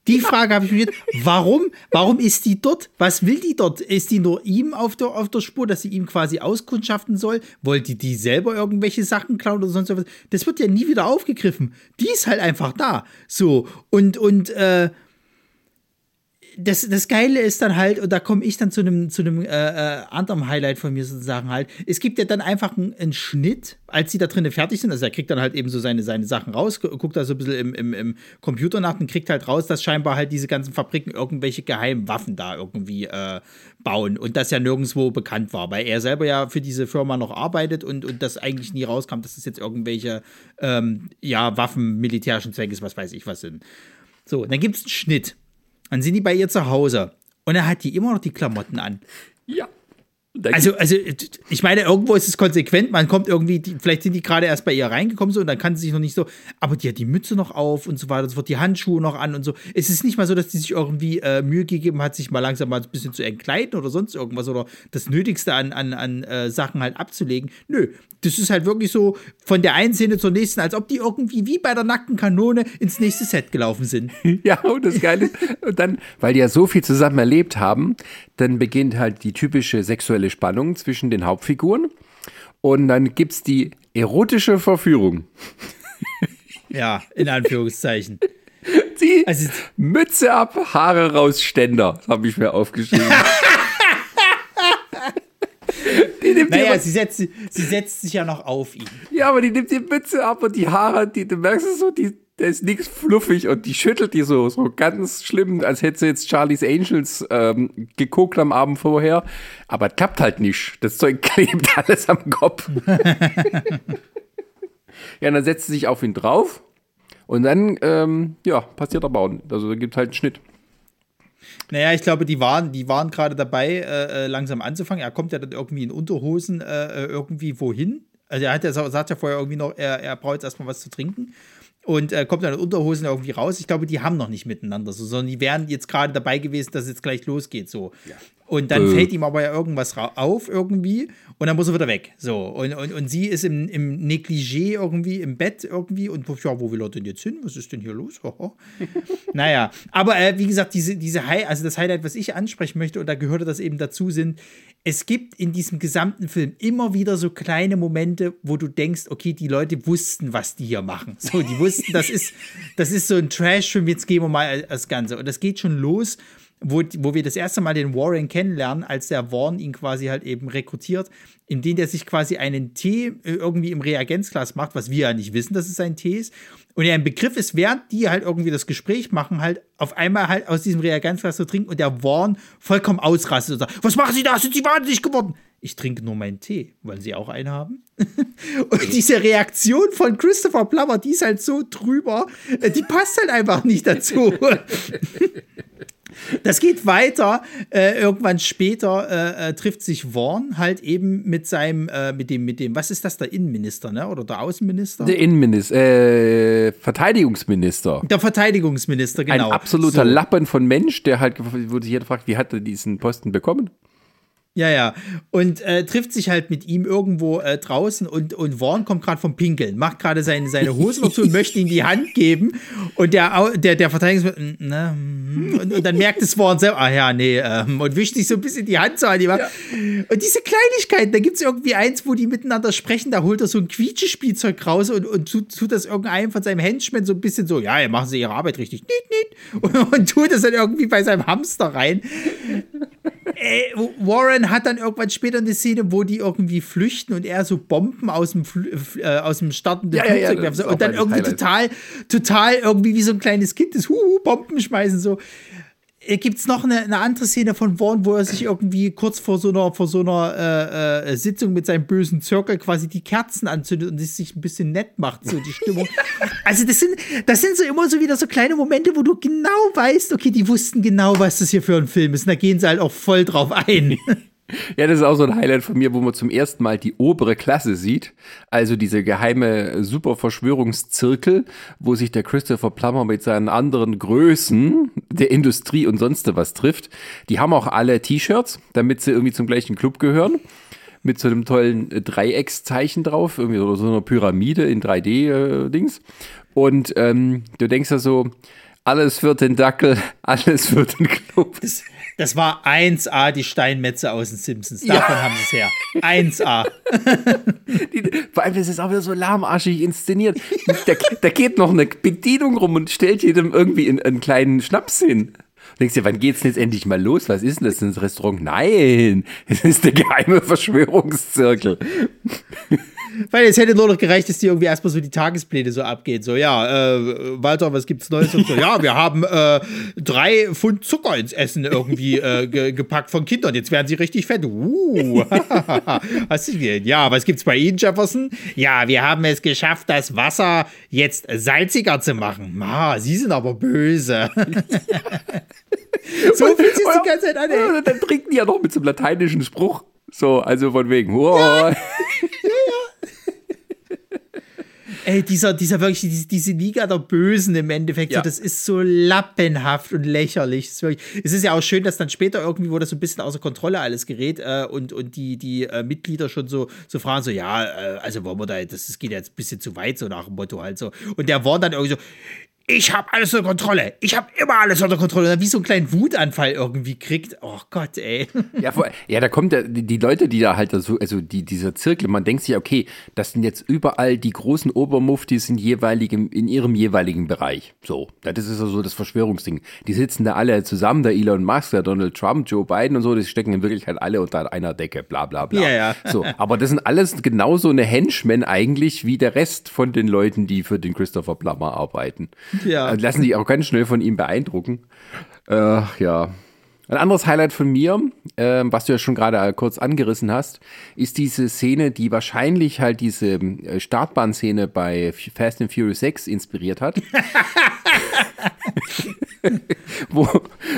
Speaker 1: Die Frage habe ich mir. Warum? Warum ist die dort? Was will die dort? Ist die nur ihm auf der, auf der Spur, dass sie ihm quasi auskundschaften soll? Wollte die selber irgendwelche Sachen klauen oder sonst was? Das wird ja nie wieder aufgegriffen. Die ist halt einfach da. So. Und, und, äh, das, das Geile ist dann halt, und da komme ich dann zu einem zu einem äh, äh, anderen Highlight von mir sozusagen halt, es gibt ja dann einfach einen, einen Schnitt, als sie da drinnen fertig sind, also er kriegt dann halt eben so seine, seine Sachen raus, guckt da so ein bisschen im, im, im Computer nach und kriegt halt raus, dass scheinbar halt diese ganzen Fabriken irgendwelche geheimen Waffen da irgendwie äh, bauen und das ja nirgendwo bekannt war, weil er selber ja für diese Firma noch arbeitet und, und das eigentlich nie rauskam, dass das jetzt irgendwelche ähm, ja, Waffen militärischen Zweckes, was weiß ich was sind. So, dann gibt es einen Schnitt. Dann sind die bei ihr zu Hause. Und er hat die immer noch die Klamotten an.
Speaker 2: Ja.
Speaker 1: Also, also, ich meine, irgendwo ist es konsequent. Man kommt irgendwie, die, vielleicht sind die gerade erst bei ihr reingekommen so und dann kann sie sich noch nicht so, aber die hat die Mütze noch auf und so weiter, es wird die Handschuhe noch an und so. Es ist nicht mal so, dass die sich irgendwie äh, Mühe gegeben hat, sich mal langsam mal ein bisschen zu entkleiden oder sonst irgendwas oder das Nötigste an, an, an äh, Sachen halt abzulegen. Nö, das ist halt wirklich so von der einen Szene zur nächsten, als ob die irgendwie wie bei der nackten Kanone ins nächste Set gelaufen sind.
Speaker 2: Ja, und das Geile und dann, weil die ja so viel zusammen erlebt haben, dann beginnt halt die typische sexuelle Spannung zwischen den Hauptfiguren. Und dann gibt es die erotische Verführung.
Speaker 1: Ja, in Anführungszeichen.
Speaker 2: Die also, Mütze ab, Haare raus, Ständer. Habe ich mir aufgeschrieben.
Speaker 1: die nimmt naja, sie setzt, sie setzt sich ja noch auf ihn.
Speaker 2: Ja, aber die nimmt die Mütze ab und die Haare, die, du merkst es so, die, da ist nichts fluffig und die schüttelt die so, so ganz schlimm, als hätte sie jetzt Charlie's Angels ähm, geguckt am Abend vorher. Aber klappt halt nicht. Das Zeug klebt alles am Kopf. ja, dann setzt sie sich auf ihn drauf und dann, ähm, ja, passiert aber auch, also da gibt es halt einen Schnitt.
Speaker 1: Naja, ich glaube, die waren, die waren gerade dabei, äh, äh, langsam anzufangen. Er kommt ja dann irgendwie in Unterhosen äh, äh irgendwie wohin. Also er hat ja, sagt ja vorher irgendwie noch, er, er braucht jetzt erstmal was zu trinken und äh, kommt dann in Unterhosen irgendwie raus. Ich glaube, die haben noch nicht miteinander, so, sondern die wären jetzt gerade dabei gewesen, dass es jetzt gleich losgeht. So. Ja. Und dann äh. fällt ihm aber ja irgendwas auf irgendwie und dann muss er wieder weg. So. Und, und, und sie ist im, im Negligé irgendwie im Bett irgendwie und ja, wo will er denn jetzt hin? Was ist denn hier los? naja, aber äh, wie gesagt, diese, diese High, also das Highlight, was ich ansprechen möchte, und da gehörte das eben dazu, sind, es gibt in diesem gesamten Film immer wieder so kleine Momente, wo du denkst, okay, die Leute wussten, was die hier machen. So, die wussten, das ist, das ist so ein Trash-Film, jetzt gehen wir mal das Ganze. Und das geht schon los wo, wo wir das erste Mal den Warren kennenlernen, als der Warren ihn quasi halt eben rekrutiert, indem der sich quasi einen Tee äh, irgendwie im Reagenzglas macht, was wir ja nicht wissen, dass es ein Tee ist. Und er im Begriff ist, während die halt irgendwie das Gespräch machen, halt auf einmal halt aus diesem Reagenzglas zu trinken und der Warren vollkommen ausrastet und sagt, was machen Sie da? Sind Sie wahnsinnig geworden? Ich trinke nur meinen Tee. Wollen Sie auch einen haben? und diese Reaktion von Christopher Plummer, die ist halt so drüber, äh, die passt halt einfach nicht dazu. Das geht weiter. Äh, irgendwann später äh, äh, trifft sich Vaughn halt eben mit seinem, äh, mit dem, mit dem, was ist das, der Innenminister, ne? Oder der Außenminister?
Speaker 2: Der Innenminister, äh, Verteidigungsminister.
Speaker 1: Der Verteidigungsminister, genau.
Speaker 2: Ein absoluter so. Lappen von Mensch, der halt, wurde sich jeder fragt, wie hat er diesen Posten bekommen?
Speaker 1: Ja, ja. Und äh, trifft sich halt mit ihm irgendwo äh, draußen und, und Vaughn kommt gerade vom Pinkeln, macht gerade seine, seine Hose noch zu und möchte ihm die Hand geben. Und der, der, der Verteidigungsminister, ne, mm, und, und dann merkt es Vaughn selber, ah ja, nee, ähm, und wischt sich so ein bisschen die Hand so an. Die ja. Und diese Kleinigkeiten, da gibt es irgendwie eins, wo die miteinander sprechen, da holt er so ein Quietschespielzeug raus und, und tut, tut das irgendeinem von seinem Henchmen so ein bisschen so, ja, ja, machen sie ihre Arbeit richtig, nicht, nicht. Und, und tut das dann irgendwie bei seinem Hamster rein. Ey, Warren hat dann irgendwann später eine Szene, wo die irgendwie flüchten und er so Bomben aus dem, äh, aus dem startenden ja, Flugzeug ja, werfen. Und dann irgendwie Highlight. total, total irgendwie wie so ein kleines Kind das Huhu, Bomben schmeißen. So. Äh, gibt es noch eine, eine, andere Szene von Vaughn, wo er sich irgendwie kurz vor so einer, vor so einer äh, äh, Sitzung mit seinem bösen Zirkel quasi die Kerzen anzündet und sich ein bisschen nett macht, so die Stimmung. also das sind, das sind so immer so wieder so kleine Momente, wo du genau weißt, okay, die wussten genau, was das hier für ein Film ist. Und da gehen sie halt auch voll drauf ein.
Speaker 2: Ja, das ist auch so ein Highlight von mir, wo man zum ersten Mal die obere Klasse sieht. Also diese geheime Superverschwörungszirkel, wo sich der Christopher Plummer mit seinen anderen Größen der Industrie und sonst was trifft. Die haben auch alle T-Shirts, damit sie irgendwie zum gleichen Club gehören. Mit so einem tollen Dreieckszeichen drauf, irgendwie so einer Pyramide in 3D-Dings. Äh, und ähm, du denkst ja so, alles für den Dackel, alles für den Club.
Speaker 1: Das, das war 1A, die Steinmetze aus den Simpsons. Davon ja. haben sie es her. 1A.
Speaker 2: Die, vor allem, das ist auch wieder so lahmarschig inszeniert. Da, da, geht noch eine Bedienung rum und stellt jedem irgendwie einen, einen kleinen Schnaps hin. Denkst du, wann geht's denn jetzt endlich mal los? Was ist denn das? Das Restaurant? Nein, es ist der geheime Verschwörungszirkel.
Speaker 1: Weil es hätte nur noch gereicht, dass die irgendwie erstmal so die Tagespläne so abgehen. So, ja, äh, Walter, was gibt's Neues? Und so, ja, wir haben äh, drei Pfund Zucker ins Essen irgendwie äh, ge gepackt von Kindern. Jetzt werden sie richtig fett. Uh, hast du gesehen? Ja, was gibt's bei Ihnen, Jefferson? Ja, wir haben es geschafft, das Wasser jetzt salziger zu machen. Ah, Sie sind aber böse.
Speaker 2: so fühlt sich die ganze Zeit an, ey. Dann trinken die ja noch mit so einem lateinischen Spruch. So, also von wegen. Ja, ja.
Speaker 1: Ey, dieser, dieser wirklich, diese, diese Liga der Bösen im Endeffekt, ja. so, das ist so lappenhaft und lächerlich. Es ist, wirklich, es ist ja auch schön, dass dann später irgendwie, wo das so ein bisschen außer Kontrolle alles gerät äh, und, und die, die äh, Mitglieder schon so, so fragen, so, ja, äh, also wollen wir da, das, das geht jetzt ein bisschen zu weit, so nach dem Motto halt so. Und der war dann irgendwie so, ich habe alles unter Kontrolle. Ich habe immer alles unter Kontrolle. Wie so einen kleinen Wutanfall irgendwie kriegt. Oh Gott, ey.
Speaker 2: Ja, vor, ja da kommt der, die Leute, die da halt so, also die, dieser Zirkel, man denkt sich, okay, das sind jetzt überall die großen Obermuftis in, jeweiligem, in ihrem jeweiligen Bereich. So, das ist also das Verschwörungsding. Die sitzen da alle zusammen, der Elon Musk, der Donald Trump, Joe Biden und so, die stecken in Wirklichkeit alle unter einer Decke, bla bla bla.
Speaker 1: Ja, ja.
Speaker 2: So, aber das sind alles genauso eine Henchmen eigentlich wie der Rest von den Leuten, die für den Christopher Plummer arbeiten. Ja. Also lassen sich auch ganz schnell von ihm beeindrucken. Äh, ja. Ein anderes Highlight von mir, äh, was du ja schon gerade kurz angerissen hast, ist diese Szene, die wahrscheinlich halt diese äh, Startbahnszene bei Fast and Furious 6 inspiriert hat. wo,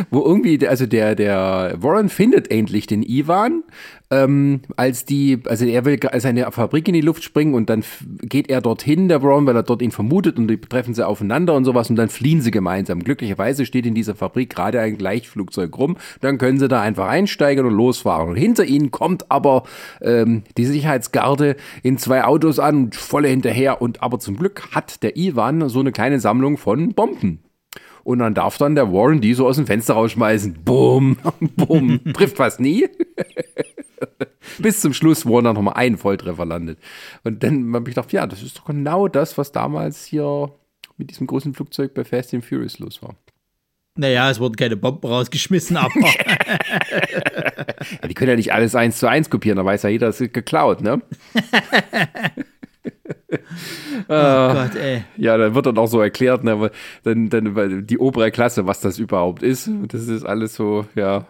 Speaker 2: wo irgendwie, also der, der Warren findet endlich den Ivan, ähm, als die, also er will seine Fabrik in die Luft springen und dann geht er dorthin, der Warren, weil er dort ihn vermutet und die treffen sie aufeinander und sowas und dann fliehen sie gemeinsam. Glücklicherweise steht in dieser Fabrik gerade ein Gleichflugzeug rum, dann können sie da einfach einsteigen und losfahren. Und hinter ihnen kommt aber ähm, die Sicherheitsgarde in zwei Autos an, volle hinterher und aber zum Glück hat der Ivan so eine kleine Sammlung von Bomben und dann darf dann der Warren die so aus dem Fenster rausschmeißen. Bumm, bumm. Trifft fast nie. Bis zum Schluss, wo dann nochmal ein Volltreffer landet. Und dann habe ich gedacht, ja, das ist doch genau das, was damals hier mit diesem großen Flugzeug bei Fast and Furious los war.
Speaker 1: Naja, es wurden keine Bomben rausgeschmissen, aber.
Speaker 2: ja, die können ja nicht alles eins zu eins kopieren, da weiß ja jeder, es ist geklaut, ne? oh Gott, ey. Ja, dann wird dann auch so erklärt, ne, dann, dann die obere Klasse, was das überhaupt ist. Das ist alles so, ja.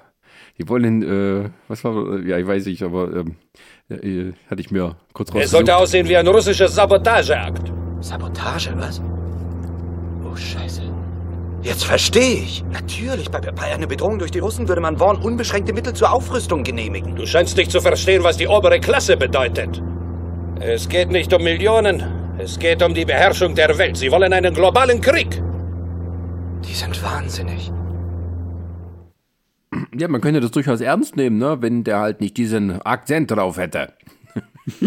Speaker 2: Die wollen, äh, was war, ja, ich weiß nicht, aber ähm, äh, hatte ich mir kurz raus.
Speaker 5: Es sollte aussehen wie ein russischer Sabotageakt.
Speaker 3: Sabotage, was? Oh, Scheiße. Jetzt verstehe ich.
Speaker 5: Natürlich, bei, bei einer Bedrohung durch die Russen würde man Worn unbeschränkte Mittel zur Aufrüstung genehmigen.
Speaker 6: Du scheinst nicht zu verstehen, was die obere Klasse bedeutet. Es geht nicht um Millionen, es geht um die Beherrschung der Welt. Sie wollen einen globalen Krieg.
Speaker 5: Die sind wahnsinnig.
Speaker 2: Ja, man könnte das durchaus ernst nehmen, ne? wenn der halt nicht diesen Akzent drauf hätte.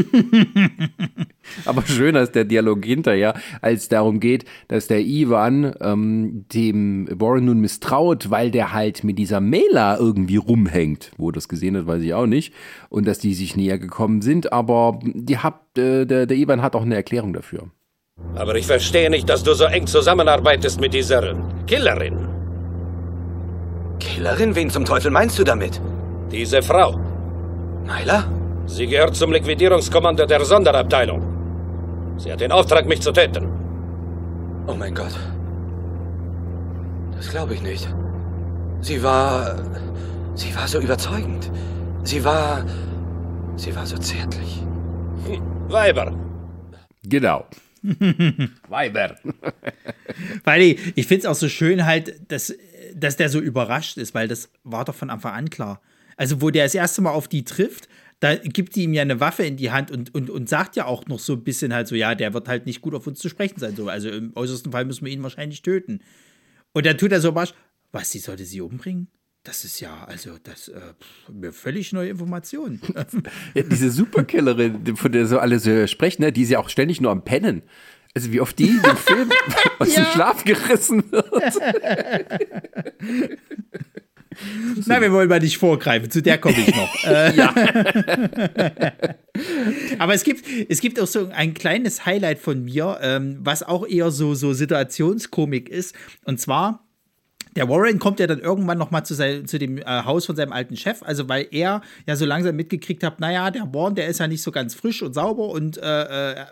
Speaker 2: Aber schöner ist der Dialog hinterher, als darum geht, dass der Ivan ähm, dem Warren nun misstraut, weil der halt mit dieser Mela irgendwie rumhängt. Wo das gesehen hat, weiß ich auch nicht. Und dass die sich näher gekommen sind. Aber die hab, äh, der, der Ivan hat auch eine Erklärung dafür.
Speaker 6: Aber ich verstehe nicht, dass du so eng zusammenarbeitest mit dieser Killerin.
Speaker 5: Killerin? Wen zum Teufel meinst du damit?
Speaker 6: Diese Frau.
Speaker 5: Nyla?
Speaker 6: Sie gehört zum Liquidierungskommando der Sonderabteilung. Sie hat den Auftrag, mich zu töten.
Speaker 5: Oh mein Gott. Das glaube ich nicht. Sie war. Sie war so überzeugend. Sie war. Sie war so zärtlich.
Speaker 6: Hm, Weiber.
Speaker 2: Genau. Weiber.
Speaker 1: Weil ich, ich finde es auch so schön halt, dass, dass der so überrascht ist, weil das war doch von Anfang an klar. Also, wo der das erste Mal auf die trifft, da gibt die ihm ja eine Waffe in die Hand und, und, und sagt ja auch noch so ein bisschen halt so, ja, der wird halt nicht gut auf uns zu sprechen sein. So. Also im äußersten Fall müssen wir ihn wahrscheinlich töten. Und dann tut er so was, was, sie sollte sie umbringen? Das ist ja, also, das äh, mir völlig neue Informationen.
Speaker 2: ja, diese Superkillerin, von der so alle so sprechen, ne, die ist ja auch ständig nur am Pennen. Also wie oft die dem Film aus dem Schlaf gerissen wird.
Speaker 1: Na, wir wollen mal nicht vorgreifen, zu der komme ich noch. Äh, ja. Aber es gibt, es gibt auch so ein kleines Highlight von mir, ähm, was auch eher so, so Situationskomik ist. Und zwar der Warren kommt ja dann irgendwann noch mal zu, sein, zu dem äh, Haus von seinem alten Chef, also weil er ja so langsam mitgekriegt hat, naja, der Warren, der ist ja nicht so ganz frisch und sauber und äh, äh,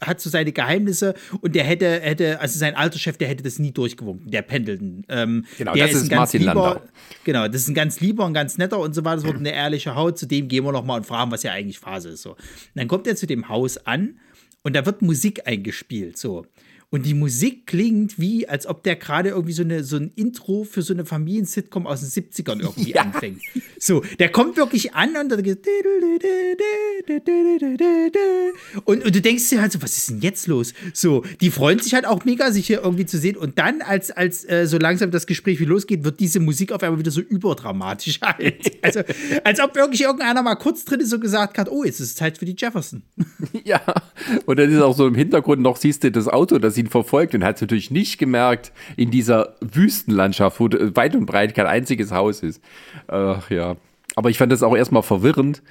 Speaker 1: hat so seine Geheimnisse und der hätte, hätte, also sein alter Chef, der hätte das nie durchgewunken, der Pendelton. Ähm,
Speaker 2: genau,
Speaker 1: der
Speaker 2: das ist,
Speaker 1: ist ein
Speaker 2: Martin
Speaker 1: lieber,
Speaker 2: Landau.
Speaker 1: Genau, das ist ein ganz lieber und ganz netter und so weiter, das wird eine ehrliche Haut, zu dem gehen wir noch mal und fragen, was ja eigentlich Phase ist. So. Und dann kommt er zu dem Haus an und da wird Musik eingespielt, so. Und die Musik klingt wie, als ob der gerade irgendwie so, eine, so ein Intro für so eine Familiensitcom aus den 70ern irgendwie ja. anfängt. So, der kommt wirklich an und dann geht und, und du denkst dir halt so, was ist denn jetzt los? So, die freuen sich halt auch mega, sich hier irgendwie zu sehen. Und dann, als, als äh, so langsam das Gespräch wie losgeht, wird diese Musik auf einmal wieder so überdramatisch halt. Also, als ob wirklich irgendeiner mal kurz drin so gesagt hat, oh, jetzt ist es Zeit für die Jefferson.
Speaker 2: Ja, und dann ist auch so im Hintergrund noch, siehst du das Auto, das ihn verfolgt und hat es natürlich nicht gemerkt in dieser Wüstenlandschaft, wo weit und breit kein einziges Haus ist. Ach ja. Aber ich fand das auch erstmal verwirrend,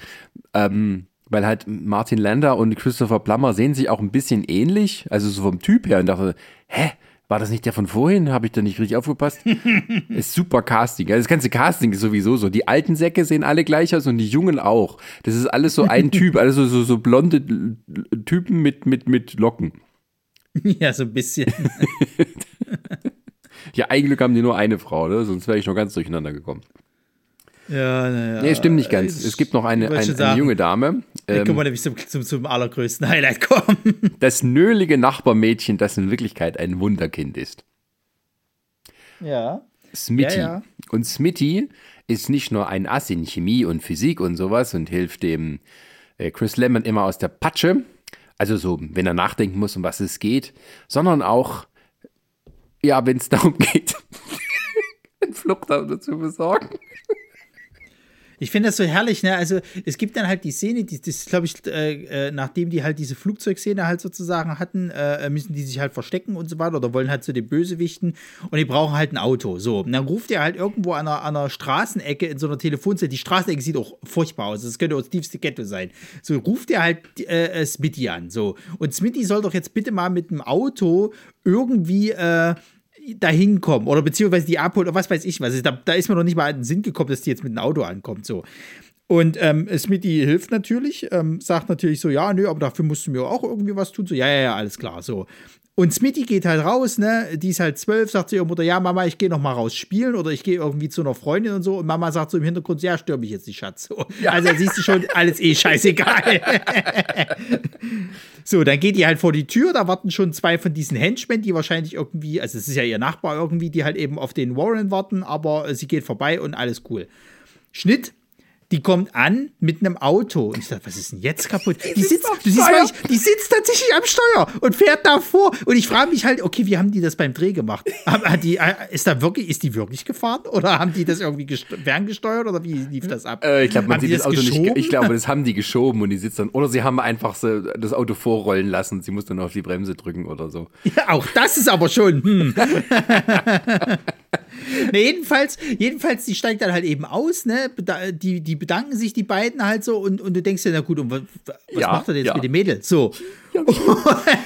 Speaker 2: ähm, weil halt Martin Lander und Christopher Plummer sehen sich auch ein bisschen ähnlich, also so vom Typ her und dachte, hä? War das nicht der von vorhin? Habe ich da nicht richtig aufgepasst? ist super Casting. Also das ganze Casting ist sowieso so. Die alten Säcke sehen alle gleich aus und die Jungen auch. Das ist alles so ein Typ, alles so, so, so blonde Typen mit, mit, mit Locken.
Speaker 1: Ja, so ein bisschen.
Speaker 2: ja, eigentlich haben die nur eine Frau, ne? sonst wäre ich noch ganz durcheinander gekommen.
Speaker 1: Ja, naja.
Speaker 2: Nee, stimmt nicht ganz. Es gibt noch eine, ein, eine junge Dame.
Speaker 1: Ähm, können wir nämlich zum, zum, zum allergrößten Highlight kommen.
Speaker 2: Das nölige Nachbarmädchen, das in Wirklichkeit ein Wunderkind ist.
Speaker 1: Ja.
Speaker 2: Smitty.
Speaker 1: Ja, ja.
Speaker 2: Und Smitty ist nicht nur ein Ass in Chemie und Physik und sowas und hilft dem äh, Chris Lemon immer aus der Patsche, also so, wenn er nachdenken muss, um was es geht, sondern auch, ja, wenn es darum geht, ein Fluchtauto zu besorgen.
Speaker 1: Ich finde das so herrlich, ne? Also, es gibt dann halt die Szene, die, das glaube ich, äh, nachdem die halt diese Flugzeugszene halt sozusagen hatten, äh, müssen die sich halt verstecken und so weiter oder wollen halt zu den Bösewichten und die brauchen halt ein Auto. So, und dann ruft er halt irgendwo an einer, an einer Straßenecke in so einer Telefonzelle. Die Straßenecke sieht auch furchtbar aus. Das könnte auch das tiefste Ghetto sein. So, ruft er halt äh, Smitty an. So, und Smitty soll doch jetzt bitte mal mit dem Auto irgendwie, äh, dahin kommen oder beziehungsweise die abholen oder was weiß ich was. Da, da ist mir noch nicht mal in den Sinn gekommen, dass die jetzt mit einem Auto ankommt. So. Und ähm, Smitty hilft natürlich, ähm, sagt natürlich so, ja, nö, aber dafür musst du mir auch irgendwie was tun. So, ja, ja, ja, alles klar. So. Und Smitty geht halt raus, ne? Die ist halt zwölf, sagt zu ihrer Mutter, ja, Mama, ich gehe noch mal raus spielen oder ich gehe irgendwie zu einer Freundin und so. Und Mama sagt so im Hintergrund, ja, stör mich jetzt nicht, Schatz. So. Ja. Also siehst du schon, alles eh scheißegal. so, dann geht die halt vor die Tür, da warten schon zwei von diesen Henchmen, die wahrscheinlich irgendwie, also es ist ja ihr Nachbar irgendwie, die halt eben auf den Warren warten, aber sie geht vorbei und alles cool. Schnitt, die kommt an mit einem Auto. Und ich dachte, was ist denn jetzt kaputt? Die, sitzt, du siehst mal, die sitzt tatsächlich am Steuer und fährt davor. Und ich frage mich halt, okay, wie haben die das beim Dreh gemacht? Hat die, äh, ist, da wirklich, ist die wirklich gefahren? Oder haben die das irgendwie ferngesteuert? Oder wie lief das ab?
Speaker 2: Äh, ich glaube, man haben sieht das, das Auto geschoben? nicht. Ich glaube, das haben die geschoben und die sitzt dann. Oder sie haben einfach so das Auto vorrollen lassen. Sie muss dann auf die Bremse drücken oder so.
Speaker 1: Ja, auch das ist aber schon. Hm. ne, jedenfalls, jedenfalls, die steigt dann halt eben aus, ne? Die, die bedanken sich, die beiden halt so, und, und du denkst dir, na gut, und was, was ja, macht er denn jetzt ja. mit dem Mädel? So. Ja,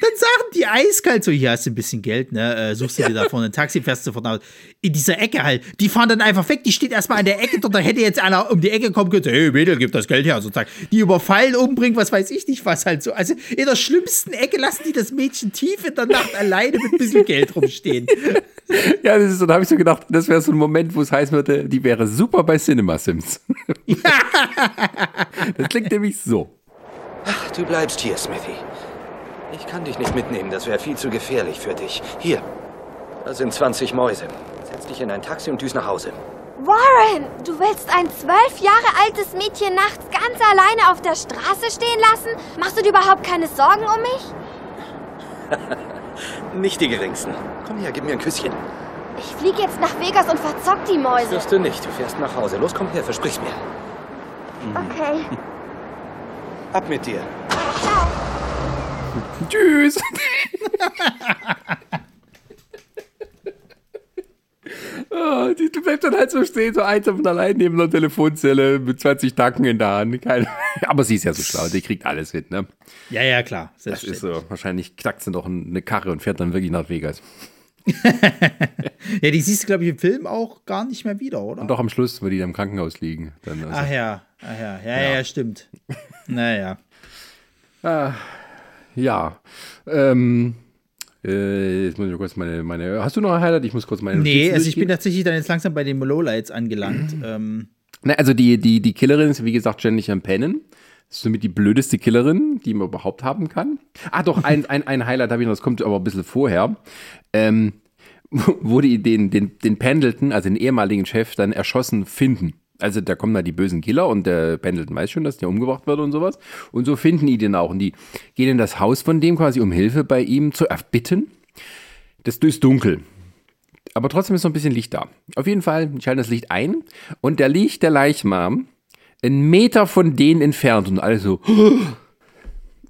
Speaker 1: dann sagen die eiskalt so, hier hast du ein bisschen Geld, ne? Äh, suchst du dir da vorne ein Taxi, fährst du von aus. In dieser Ecke halt. Die fahren dann einfach weg, die steht erstmal an der Ecke dort, da hätte jetzt einer um die Ecke kommen können, hey, Mädel, gib das Geld her, sozusagen. Die überfallen, umbringen, was weiß ich nicht, was halt so. Also in der schlimmsten Ecke lassen die das Mädchen tief in der Nacht alleine mit ein bisschen Geld rumstehen.
Speaker 2: Ja, das ist so, da habe ich so gedacht, das wäre so ein Moment, wo es heißen würde, die wäre super bei Cinema Sims. das klingt nämlich so.
Speaker 5: Ach, du bleibst hier, Smithy. Ich kann dich nicht mitnehmen, das wäre viel zu gefährlich für dich. Hier, da sind 20 Mäuse. Setz dich in ein Taxi und düst nach Hause.
Speaker 7: Warren, du willst ein zwölf Jahre altes Mädchen nachts ganz alleine auf der Straße stehen lassen? Machst du dir überhaupt keine Sorgen um mich?
Speaker 5: nicht die geringsten. Komm her, gib mir ein Küsschen.
Speaker 7: Ich fliege jetzt nach Vegas und verzock die Mäuse. Das
Speaker 5: wirst du nicht. Du fährst nach Hause. Los, komm her, versprich's mir.
Speaker 7: Okay.
Speaker 5: Ab mit dir.
Speaker 7: Ciao.
Speaker 2: Tschüss. oh, die, du bleibst dann halt so stehen, so einsam und allein neben einer Telefonzelle mit 20 Tacken in der Hand. Keine, aber sie ist ja so schlau, die kriegt alles mit, ne?
Speaker 1: Ja, ja, klar.
Speaker 2: Das ist so. Wahrscheinlich knackt sie doch eine Karre und fährt dann wirklich nach Vegas.
Speaker 1: ja, die siehst du, glaube ich, im Film auch gar nicht mehr wieder, oder?
Speaker 2: Und doch am Schluss, wo die da im Krankenhaus liegen. Dann
Speaker 1: also. Ach ja, ach ja, ja, ja, ja stimmt. naja.
Speaker 2: Ah, ja. Ähm, äh, jetzt muss ich kurz meine, meine. Hast du noch ein Highlight? Ich muss kurz meine.
Speaker 1: Nee, also ich bin tatsächlich dann jetzt langsam bei den Lowlights angelangt. ähm.
Speaker 2: Na, also die, die, die Killerin ist, wie gesagt, am Pennen. Das ist somit die blödeste Killerin, die man überhaupt haben kann. Ah, doch, ein, ein, ein Highlight habe ich noch, das kommt aber ein bisschen vorher. Ähm, wo die den, den, den Pendleton, also den ehemaligen Chef, dann erschossen finden. Also da kommen da die bösen Killer und der Pendleton weiß schon, dass der umgebracht wird und sowas. Und so finden die den auch. Und die gehen in das Haus von dem quasi, um Hilfe bei ihm zu erbitten. Das ist dunkel. Aber trotzdem ist noch ein bisschen Licht da. Auf jeden Fall schalten das Licht ein und da liegt der Leichmam einen Meter von denen entfernt und alle so.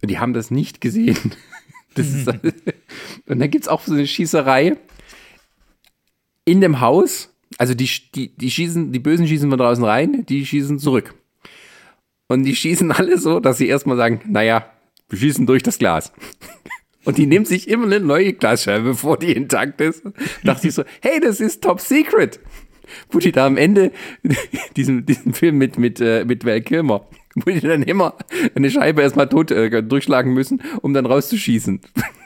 Speaker 2: Und die haben das nicht gesehen. Das ist, und dann gibt es auch so eine Schießerei in dem Haus also die, die, die schießen, die Bösen schießen von draußen rein, die schießen zurück. Und die schießen alle so, dass sie erstmal sagen, naja, wir schießen durch das Glas. Und die nimmt sich immer eine neue Glasscheibe, bevor die intakt ist. dachte ich so, hey, das ist Top Secret. Wo die da am Ende diesen, diesen Film mit, mit, äh, mit Val Kilmer, wo die dann immer eine Scheibe erstmal tot äh, durchschlagen müssen, um dann rauszuschießen.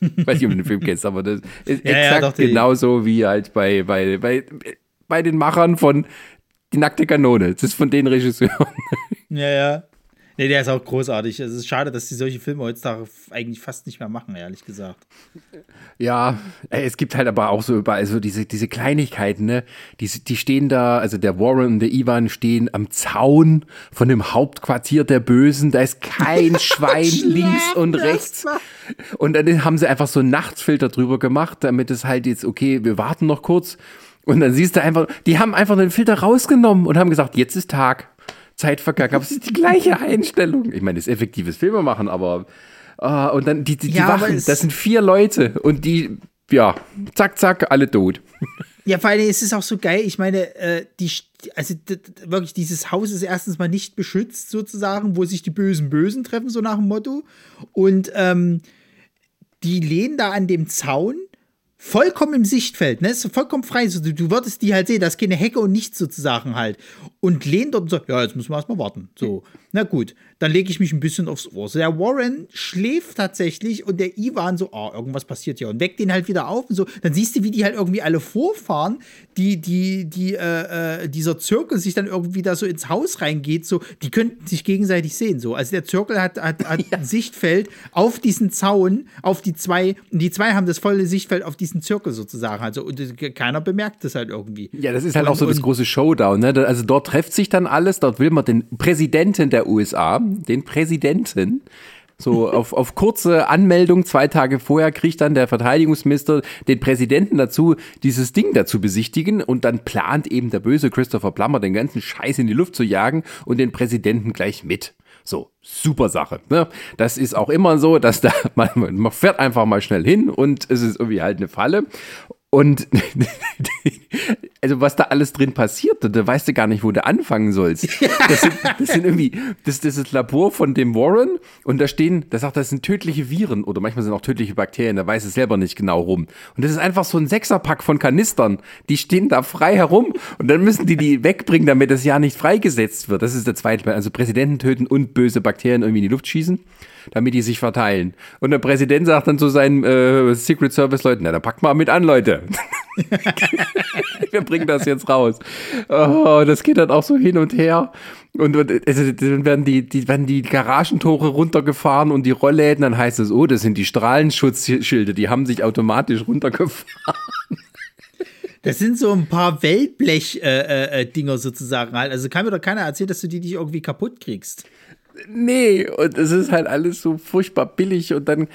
Speaker 2: Weiß nicht, ob du den Film kennst, aber das ist ja, exakt ja, genauso wie halt bei, bei, bei, bei den Machern von Die nackte Kanone. Das ist von den Regisseuren.
Speaker 1: Ja, ja. Nee, der ist auch großartig. Es ist schade, dass die solche Filme heutzutage eigentlich fast nicht mehr machen, ehrlich gesagt.
Speaker 2: Ja, es gibt halt aber auch so überall so diese, diese Kleinigkeiten, ne? Die, die stehen da, also der Warren und der Ivan stehen am Zaun von dem Hauptquartier der Bösen. Da ist kein Schwein links und rechts. Und dann haben sie einfach so einen Nachtsfilter drüber gemacht, damit es halt jetzt, okay, wir warten noch kurz. Und dann siehst du einfach, die haben einfach den Filter rausgenommen und haben gesagt, jetzt ist Tag. Zeit vergangen. Aber es ist die gleiche Einstellung. Ich meine, das ist effektives Filmemachen, aber. Uh, und dann die, die, die ja, Wachen, das sind vier Leute und die, ja, zack, zack, alle tot.
Speaker 1: Ja, vor allem ist es auch so geil. Ich meine, äh, die, also wirklich, dieses Haus ist erstens mal nicht beschützt, sozusagen, wo sich die bösen Bösen treffen, so nach dem Motto. Und ähm, die lehnen da an dem Zaun vollkommen im Sichtfeld, ne? Ist vollkommen frei. So, du, du würdest die halt sehen, da ist keine Hecke und nichts sozusagen halt. und lehnt dort und sagt, ja, jetzt müssen wir erstmal warten. So, na gut, dann lege ich mich ein bisschen aufs Ohr. So, der Warren schläft tatsächlich und der Ivan so, ah, oh, irgendwas passiert hier und weckt den halt wieder auf und so. Dann siehst du, wie die halt irgendwie alle vorfahren, die, die, die, äh, äh, dieser Zirkel sich dann irgendwie da so ins Haus reingeht, so, die könnten sich gegenseitig sehen, so. Also der Zirkel hat, hat, hat ja. ein Sichtfeld auf diesen Zaun, auf die zwei, und die zwei haben das volle Sichtfeld auf diesen Zirkel sozusagen. Also, und keiner bemerkt das halt irgendwie.
Speaker 2: Ja, das ist halt und, auch so das große Showdown, ne? Also dort trefft sich dann alles, dort will man den Präsidenten der USA, den Präsidenten, so auf, auf kurze Anmeldung, zwei Tage vorher, kriegt dann der Verteidigungsminister den Präsidenten dazu, dieses Ding dazu besichtigen und dann plant eben der böse Christopher Plummer den ganzen Scheiß in die Luft zu jagen und den Präsidenten gleich mit. So, super Sache. Ne? Das ist auch immer so, dass da man, man fährt einfach mal schnell hin und es ist irgendwie halt eine Falle. Und also was da alles drin passiert, da weißt du gar nicht, wo du anfangen sollst. Das sind, das sind irgendwie, das, das ist das Labor von dem Warren und da stehen, da sagt, das sind tödliche Viren oder manchmal sind auch tödliche Bakterien, da weiß es selber nicht genau rum. Und das ist einfach so ein Sechserpack von Kanistern, die stehen da frei herum und dann müssen die die wegbringen, damit das ja nicht freigesetzt wird. Das ist der zweite. Also Präsidenten töten und böse Bakterien irgendwie in die Luft schießen damit die sich verteilen. Und der Präsident sagt dann zu seinen äh, Secret Service Leuten, na, dann packt mal mit an, Leute. Wir bringen das jetzt raus. Oh, das geht dann auch so hin und her. Und, also, dann werden die, die, werden die Garagentore runtergefahren und die Rollläden, dann heißt es, oh, das sind die Strahlenschutzschilde, die haben sich automatisch runtergefahren.
Speaker 1: Das sind so ein paar Wellblech-Dinger äh, äh, äh sozusagen halt. Also kann mir doch keiner erzählen, dass du die nicht irgendwie kaputt kriegst.
Speaker 2: Nee, und es ist halt alles so furchtbar billig und dann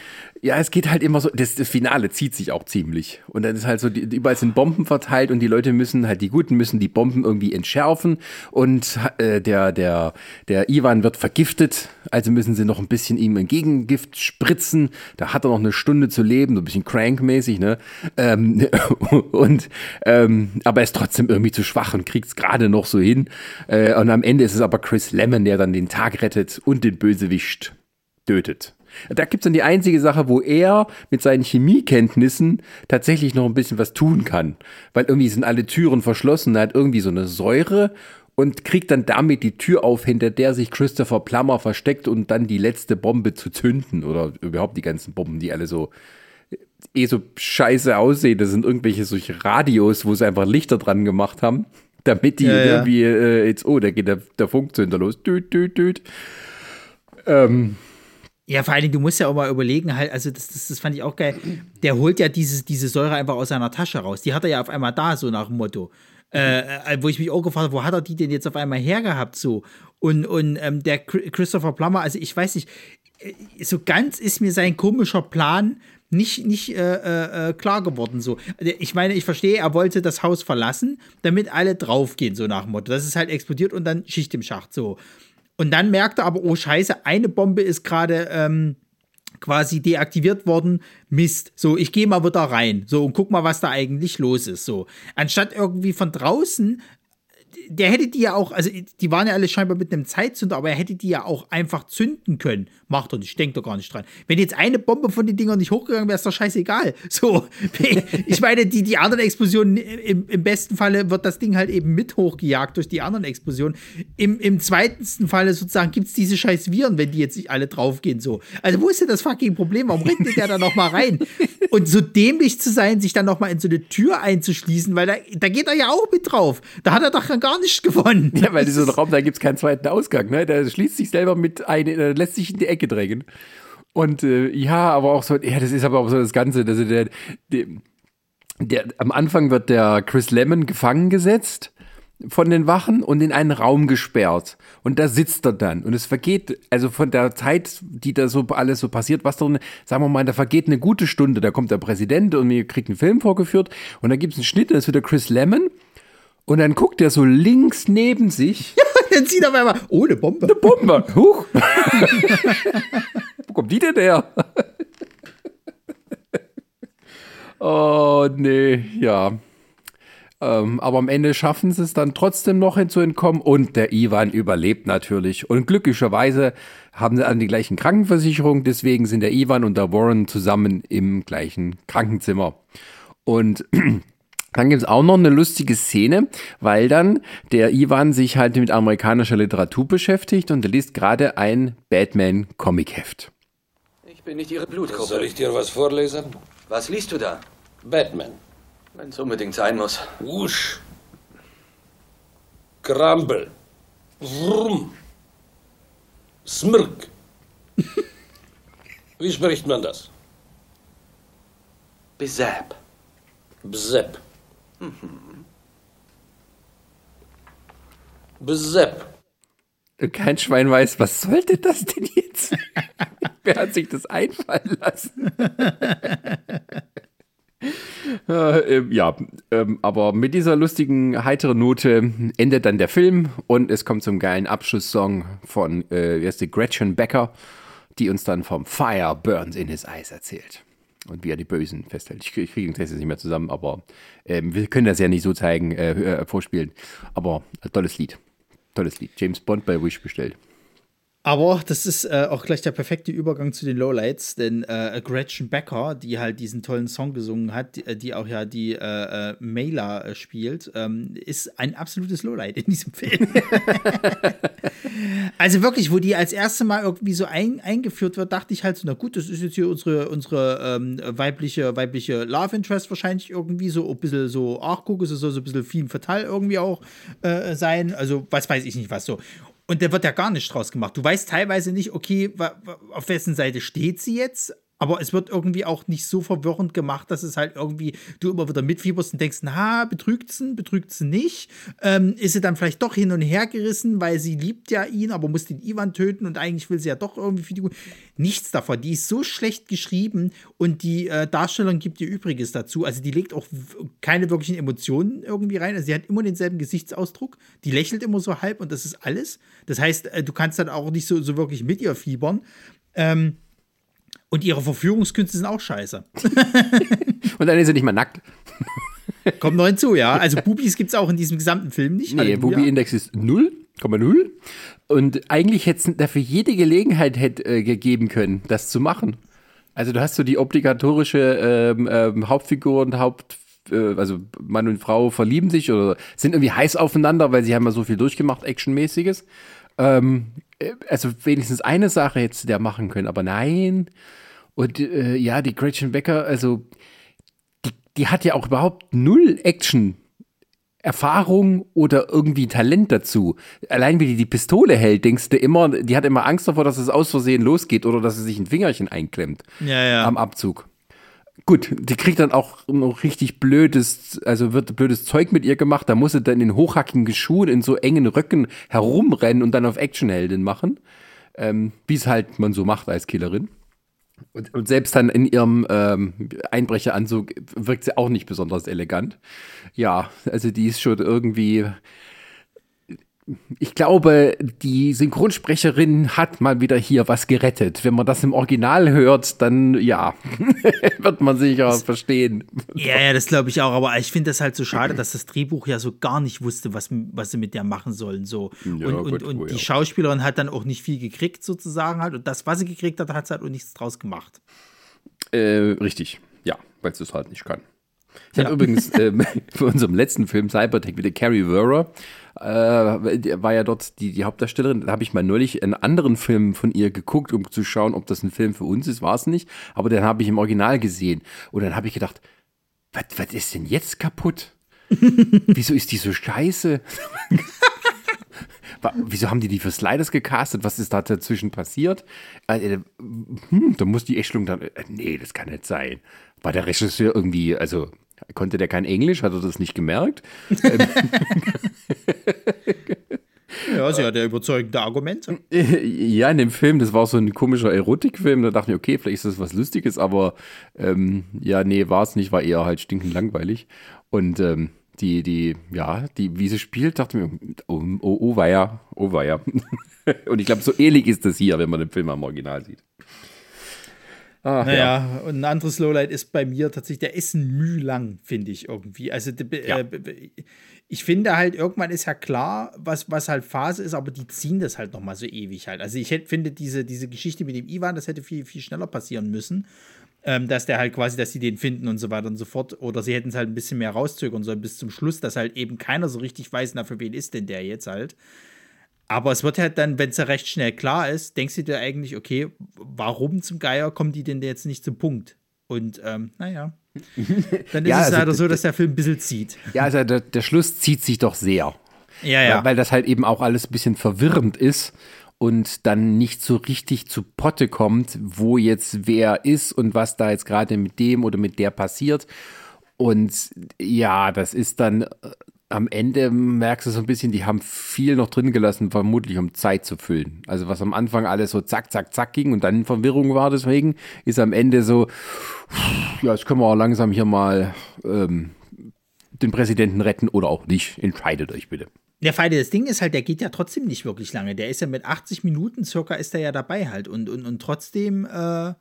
Speaker 2: ja, es geht halt immer so, das, das Finale zieht sich auch ziemlich. Und dann ist halt so, die, überall sind Bomben verteilt und die Leute müssen halt, die Guten müssen die Bomben irgendwie entschärfen und äh, der, der, der Ivan wird vergiftet, also müssen sie noch ein bisschen ihm ein Gegengift spritzen. Da hat er noch eine Stunde zu leben, so ein bisschen crankmäßig, ne? Ähm, und, ähm, aber er ist trotzdem irgendwie zu schwach und kriegt es gerade noch so hin. Äh, und am Ende ist es aber Chris Lemon, der dann den Tag rettet und den Bösewicht tötet. Da gibt es dann die einzige Sache, wo er mit seinen Chemiekenntnissen tatsächlich noch ein bisschen was tun kann. Weil irgendwie sind alle Türen verschlossen, er hat irgendwie so eine Säure und kriegt dann damit die Tür auf, hinter der sich Christopher Plummer versteckt und dann die letzte Bombe zu zünden. Oder überhaupt die ganzen Bomben, die alle so eh so scheiße aussehen. Das sind irgendwelche solche Radios, wo sie einfach Lichter dran gemacht haben, damit die ja, irgendwie äh, jetzt, oh, da geht der, der Funkzünder los. Düt, düt, düt. Ähm,
Speaker 1: ja, vor allem, du musst ja auch mal überlegen, halt, also das, das, das fand ich auch geil. Der holt ja dieses, diese Säure einfach aus seiner Tasche raus. Die hat er ja auf einmal da, so nach dem Motto. Äh, äh wo ich mich auch gefragt habe, wo hat er die denn jetzt auf einmal hergehabt so? Und, und ähm, der Christopher Plummer, also ich weiß nicht, äh, so ganz ist mir sein komischer Plan nicht, nicht äh, äh, äh klar geworden. So. Ich meine, ich verstehe, er wollte das Haus verlassen, damit alle draufgehen, so nach dem Motto. Das ist halt explodiert und dann Schicht im Schacht. So. Und dann merkt er aber, oh Scheiße, eine Bombe ist gerade ähm, quasi deaktiviert worden. Mist. So, ich gehe mal wieder rein. So, und guck mal, was da eigentlich los ist. So, anstatt irgendwie von draußen der hätte die ja auch, also die waren ja alle scheinbar mit einem Zeitzünder, aber er hätte die ja auch einfach zünden können. Macht er nicht, denkt doch gar nicht dran. Wenn jetzt eine Bombe von den Dingern nicht hochgegangen wäre, ist doch scheißegal. So, ich meine, die, die anderen Explosionen, im, im besten Falle wird das Ding halt eben mit hochgejagt durch die anderen Explosionen. Im, im zweiten Falle sozusagen gibt es diese scheiß Viren, wenn die jetzt nicht alle draufgehen. So. Also, wo ist denn das fucking Problem? Warum rennt der da noch mal rein? Und so dämlich zu sein, sich dann noch mal in so eine Tür einzuschließen, weil da, da geht er ja auch mit drauf. Da hat er doch gar nicht gewonnen.
Speaker 2: Ja, weil dieser Raum, da gibt es keinen zweiten Ausgang. Ne? Der schließt sich selber mit ein, äh, lässt sich in die Ecke drängen. Und äh, ja, aber auch so, ja, das ist aber auch so das Ganze. Also der, der, der, am Anfang wird der Chris Lemon gefangen gesetzt von den Wachen und in einen Raum gesperrt. Und da sitzt er dann. Und es vergeht, also von der Zeit, die da so alles so passiert, was da, sagen wir mal, da vergeht eine gute Stunde. Da kommt der Präsident und mir kriegt einen Film vorgeführt. Und da gibt es einen Schnitt, und das ist wieder Chris Lemon. Und dann guckt er so links neben sich.
Speaker 1: Ja, dann sieht er auf einmal, oh, eine Bombe.
Speaker 2: Eine Bombe. Huch. Wo kommt die denn her? oh, nee, ja. Ähm, aber am Ende schaffen sie es dann trotzdem noch zu entkommen und der Ivan überlebt natürlich. Und glücklicherweise haben sie alle die gleichen Krankenversicherung, deswegen sind der Ivan und der Warren zusammen im gleichen Krankenzimmer. Und Dann gibt es auch noch eine lustige Szene, weil dann der Ivan sich halt mit amerikanischer Literatur beschäftigt und er liest gerade ein Batman-Comic-Heft.
Speaker 5: Ich bin nicht Ihre Blutgruppe.
Speaker 6: Soll ich dir was vorlesen?
Speaker 5: Was liest du da?
Speaker 6: Batman.
Speaker 5: Wenn es unbedingt sein muss.
Speaker 6: Wusch. Krambel. Wurm. Smirk. Wie spricht man das?
Speaker 5: Besap.
Speaker 6: Bsepp. Bsepp.
Speaker 2: Kein Schwein weiß, was sollte das denn jetzt? Wer hat sich das einfallen lassen? äh, ähm, ja, ähm, aber mit dieser lustigen, heiteren Note endet dann der Film und es kommt zum geilen Abschlusssong von äh, Gretchen Becker, die uns dann vom Fire Burns in his Eyes erzählt. Und wie er die Bösen festhält. Ich, ich kriege den Text jetzt nicht mehr zusammen, aber ähm, wir können das ja nicht so zeigen, äh, äh, vorspielen. Aber äh, tolles Lied. Tolles Lied. James Bond bei Wish bestellt.
Speaker 1: Aber das ist äh, auch gleich der perfekte Übergang zu den Lowlights, denn äh, Gretchen Becker, die halt diesen tollen Song gesungen hat, die, die auch ja die äh, äh Mailer äh, spielt, ähm, ist ein absolutes Lowlight in diesem Film. also wirklich, wo die als erste Mal irgendwie so ein, eingeführt wird, dachte ich halt so, na gut, das ist jetzt hier unsere, unsere ähm, weibliche, weibliche Love Interest wahrscheinlich irgendwie so ein bisschen so, ach guck, es soll so ein bisschen Femme Fatale irgendwie auch äh, sein. Also was weiß ich nicht was so. Und da wird ja gar nicht draus gemacht. Du weißt teilweise nicht, okay, auf wessen Seite steht sie jetzt, aber es wird irgendwie auch nicht so verwirrend gemacht, dass es halt irgendwie du immer wieder mitfieberst und denkst, na, betrügt sie, betrügt sie nicht? Ähm, ist sie dann vielleicht doch hin und her gerissen, weil sie liebt ja ihn, aber muss den Ivan töten und eigentlich will sie ja doch irgendwie für die Nichts davon. Die ist so schlecht geschrieben und die äh, Darstellerin gibt ihr Übriges dazu. Also die legt auch keine wirklichen Emotionen irgendwie rein. Also sie hat immer denselben Gesichtsausdruck. Die lächelt immer so halb und das ist alles. Das heißt, äh, du kannst dann auch nicht so, so wirklich mit ihr fiebern. Ähm, und ihre Verführungskünste sind auch scheiße.
Speaker 2: und dann ist sie nicht mal nackt.
Speaker 1: Kommt noch hinzu, ja. Also Bubis gibt es auch in diesem gesamten Film nicht.
Speaker 2: Nee, Bubi-Index ist 0,0. Und eigentlich hätte es dafür jede Gelegenheit hätte, äh, gegeben können, das zu machen. Also du hast so die obligatorische ähm, ähm, Hauptfigur und Haupt, äh, also Mann und Frau verlieben sich oder sind irgendwie heiß aufeinander, weil sie haben ja so viel durchgemacht, Actionmäßiges. Ähm, äh, also wenigstens eine Sache hätte der machen können, aber nein. Und äh, ja, die Gretchen Becker, also die, die hat ja auch überhaupt null Action. Erfahrung oder irgendwie Talent dazu. Allein wie die die Pistole hält, denkst du immer, die hat immer Angst davor, dass es aus Versehen losgeht oder dass sie sich ein Fingerchen einklemmt
Speaker 1: ja, ja.
Speaker 2: am Abzug. Gut, die kriegt dann auch noch richtig blödes, also wird blödes Zeug mit ihr gemacht. Da muss sie dann in hochhackigen Schuhen in so engen Röcken herumrennen und dann auf Actionheldin machen. Ähm, Wie es halt man so macht als Killerin. Und, und, selbst dann in ihrem ähm, Einbrecheranzug wirkt sie auch nicht besonders elegant. Ja, also die ist schon irgendwie ich glaube, die Synchronsprecherin hat mal wieder hier was gerettet. Wenn man das im Original hört, dann ja, wird man sicher das, verstehen.
Speaker 1: Ja, ja, das glaube ich auch. Aber ich finde das halt so schade, dass das Drehbuch ja so gar nicht wusste, was, was sie mit der machen sollen. So. Ja, und gut, und, und oh, die ja. Schauspielerin hat dann auch nicht viel gekriegt, sozusagen halt. Und das, was sie gekriegt hat, hat sie halt auch nichts draus gemacht.
Speaker 2: Äh, richtig, ja, weil sie es halt nicht kann. Ich ja. habe übrigens äh, für unserem letzten Film Cybertech wieder Carrie Werner äh, war ja dort die, die Hauptdarstellerin. Da habe ich mal neulich einen anderen Film von ihr geguckt, um zu schauen, ob das ein Film für uns ist. War es nicht. Aber den habe ich im Original gesehen. Und dann habe ich gedacht, was, ist denn jetzt kaputt? Wieso ist die so scheiße? Wieso haben die die für Sliders gecastet? Was ist da dazwischen passiert? Äh, hm, da muss die Echtstellung dann. Äh, nee, das kann nicht sein. War der Regisseur irgendwie, also Konnte der kein Englisch? Hat er das nicht gemerkt?
Speaker 1: ja, sie hat ja überzeugende Argumente.
Speaker 2: Ja, in dem Film, das war so ein komischer Erotikfilm. Da dachte ich, okay, vielleicht ist das was Lustiges, aber ähm, ja, nee, war es nicht, war eher halt stinkend langweilig. Und ähm, die, die, ja, die, wie sie spielt, dachte ich mir, oh, oh, oh weia, oh weia. Und ich glaube, so ähnlich ist das hier, wenn man den Film am Original sieht.
Speaker 1: Ach, naja, ja. und ein anderes Lowlight ist bei mir tatsächlich, der ist ein Müh lang, finde ich irgendwie. Also, ja. äh, ich finde halt, irgendwann ist ja klar, was, was halt Phase ist, aber die ziehen das halt nochmal so ewig halt. Also, ich hätte, finde, diese, diese Geschichte mit dem Ivan, das hätte viel, viel schneller passieren müssen. ähm, dass der halt quasi, dass sie den finden und so weiter und so fort. Oder sie hätten es halt ein bisschen mehr rauszögern sollen bis zum Schluss, dass halt eben keiner so richtig weiß, na, für wen ist denn der jetzt halt. Aber es wird halt dann, wenn es ja recht schnell klar ist, denkst du dir eigentlich, okay, warum zum Geier kommen die denn jetzt nicht zum Punkt? Und ähm, naja. Dann ist ja, es also leider so, dass der Film ein bisschen zieht.
Speaker 2: Ja, also der, der Schluss zieht sich doch sehr.
Speaker 1: Ja, ja.
Speaker 2: Weil, weil das halt eben auch alles ein bisschen verwirrend ist und dann nicht so richtig zu Potte kommt, wo jetzt wer ist und was da jetzt gerade mit dem oder mit der passiert. Und ja, das ist dann äh, am Ende merkst du so ein bisschen, die haben viel noch drin gelassen, vermutlich um Zeit zu füllen. Also was am Anfang alles so zack, zack, zack ging und dann in Verwirrung war, deswegen ist am Ende so, ja, jetzt können wir auch langsam hier mal ähm, den Präsidenten retten oder auch nicht. Entscheidet euch bitte.
Speaker 1: Der Feinde, das Ding ist halt, der geht ja trotzdem nicht wirklich lange. Der ist ja mit 80 Minuten circa ist er ja dabei halt. Und, und, und trotzdem äh,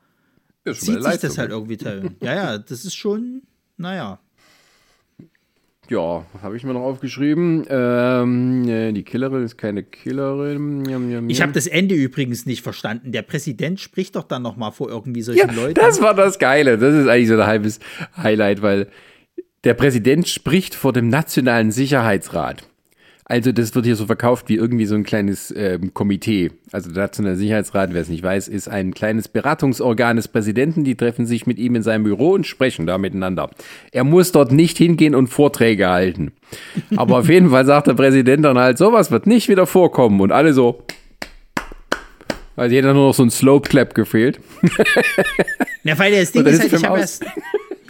Speaker 1: zieht sich das halt ne? irgendwie. Ja, ja, das ist schon, naja.
Speaker 2: Ja, habe ich mir noch aufgeschrieben? Ähm, die Killerin ist keine Killerin. Jam,
Speaker 1: jam, ich habe das Ende übrigens nicht verstanden. Der Präsident spricht doch dann noch mal vor irgendwie solchen ja, Leuten.
Speaker 2: Das war das Geile. Das ist eigentlich so ein halbes Highlight, weil der Präsident spricht vor dem Nationalen Sicherheitsrat. Also das wird hier so verkauft wie irgendwie so ein kleines ähm, Komitee. Also der Nationale Sicherheitsrat, wer es nicht weiß, ist ein kleines Beratungsorgan des Präsidenten. Die treffen sich mit ihm in seinem Büro und sprechen da miteinander. Er muss dort nicht hingehen und Vorträge halten. Aber auf jeden Fall sagt der Präsident dann halt, sowas wird nicht wieder vorkommen. Und alle so, weil jeder nur noch so ein Slope Clap gefehlt.
Speaker 1: Ja, weil das Ding ist halt, ich habe erst,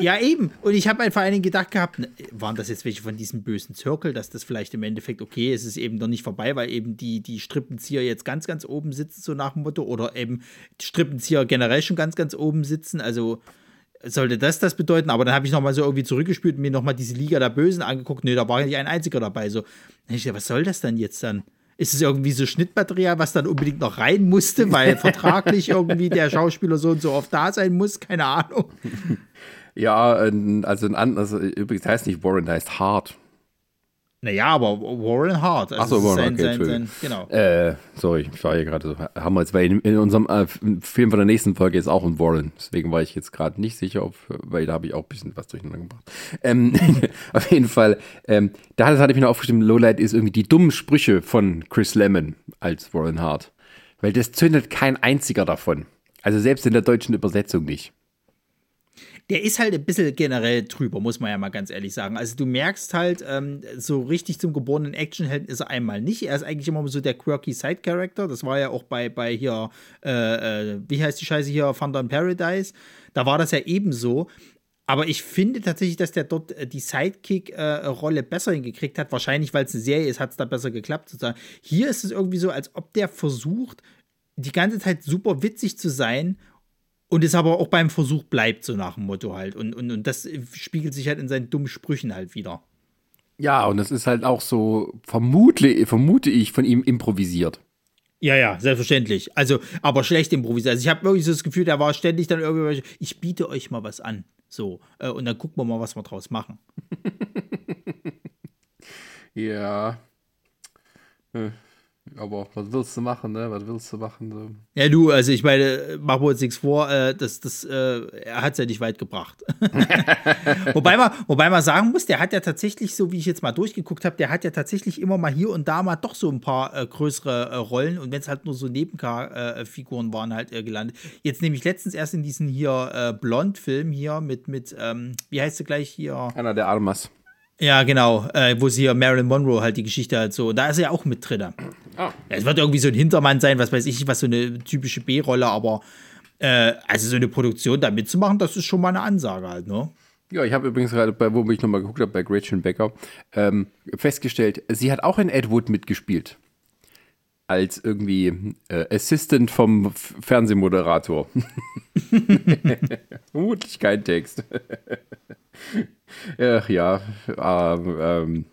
Speaker 1: ja, eben. Und ich habe halt vor allen Dingen gedacht gehabt, ne, waren das jetzt welche von diesem bösen Zirkel, dass das vielleicht im Endeffekt okay ist, es ist eben noch nicht vorbei, weil eben die, die Strippenzieher jetzt ganz, ganz oben sitzen, so nach dem Motto, oder eben die Strippenzieher generell schon ganz, ganz oben sitzen. Also sollte das das bedeuten, aber dann habe ich nochmal so irgendwie zurückgespielt und mir nochmal diese Liga der Bösen angeguckt. Nee, da war ja nicht ein einziger dabei. So, ich dachte, was soll das denn jetzt dann? Ist es irgendwie so Schnittmaterial, was dann unbedingt noch rein musste, weil vertraglich irgendwie der Schauspieler so und so oft da sein muss? Keine Ahnung.
Speaker 2: Ja, also ein anderes, also übrigens heißt nicht Warren, heißt Hart.
Speaker 1: Naja, aber Warren Hart.
Speaker 2: Also Achso, Warren, sein, okay, sein, sein, genau. Äh, sorry, ich war hier gerade so, haben wir jetzt, weil in, in unserem äh, Film von der nächsten Folge ist auch ein Warren, deswegen war ich jetzt gerade nicht sicher, ob, weil da habe ich auch ein bisschen was durcheinander gebracht. Ähm, auf jeden Fall, ähm, da hatte ich mir aufgeschrieben, Lowlight ist irgendwie die dummen Sprüche von Chris Lemon als Warren Hart, weil das zündet kein einziger davon. Also selbst in der deutschen Übersetzung nicht
Speaker 1: der ist halt ein bisschen generell drüber, muss man ja mal ganz ehrlich sagen. Also du merkst halt, ähm, so richtig zum geborenen Actionhelden ist er einmal nicht. Er ist eigentlich immer so der quirky Side-Character. Das war ja auch bei, bei hier, äh, äh, wie heißt die Scheiße hier, Thunder in Paradise. Da war das ja ebenso. Aber ich finde tatsächlich, dass der dort äh, die Sidekick-Rolle besser hingekriegt hat. Wahrscheinlich, weil es eine Serie ist, hat es da besser geklappt. Sozusagen. Hier ist es irgendwie so, als ob der versucht, die ganze Zeit super witzig zu sein und es aber auch beim Versuch bleibt, so nach dem Motto halt. Und, und, und das spiegelt sich halt in seinen dummen Sprüchen halt wieder.
Speaker 2: Ja, und das ist halt auch so, vermute, vermute ich, von ihm improvisiert.
Speaker 1: Ja, ja, selbstverständlich. Also, aber schlecht improvisiert. Also, ich habe wirklich so das Gefühl, der war ständig dann irgendwie, ich biete euch mal was an. So. Äh, und dann gucken wir mal, was wir draus machen.
Speaker 2: ja. Äh. Aber was willst du machen, ne? Was willst du machen? So?
Speaker 1: Ja, du, also ich meine, machen wir uns nichts vor, äh, das, das, äh, er hat es ja nicht weit gebracht. wobei, man, wobei man sagen muss, der hat ja tatsächlich, so wie ich jetzt mal durchgeguckt habe, der hat ja tatsächlich immer mal hier und da mal doch so ein paar äh, größere äh, Rollen und wenn es halt nur so Nebenfiguren waren, halt äh, gelandet. Jetzt nehme ich letztens erst in diesen hier äh, Blond-Film hier mit, mit ähm, wie heißt du gleich hier?
Speaker 2: Einer der Armas.
Speaker 1: Ja, genau, äh, wo sie hier Marilyn Monroe halt die Geschichte halt so, da ist er ja auch mit drin. Oh. Es wird irgendwie so ein Hintermann sein, was weiß ich, was so eine typische B-Rolle, aber äh, also so eine Produktion da mitzumachen, das ist schon mal eine Ansage halt, ne?
Speaker 2: Ja, ich habe übrigens gerade, bei, wo ich nochmal geguckt habe, bei Gretchen Becker, ähm, festgestellt, sie hat auch in Ed Wood mitgespielt. Als irgendwie äh, Assistant vom Fernsehmoderator. Vermutlich kein Text. Ach ja, ähm, ähm,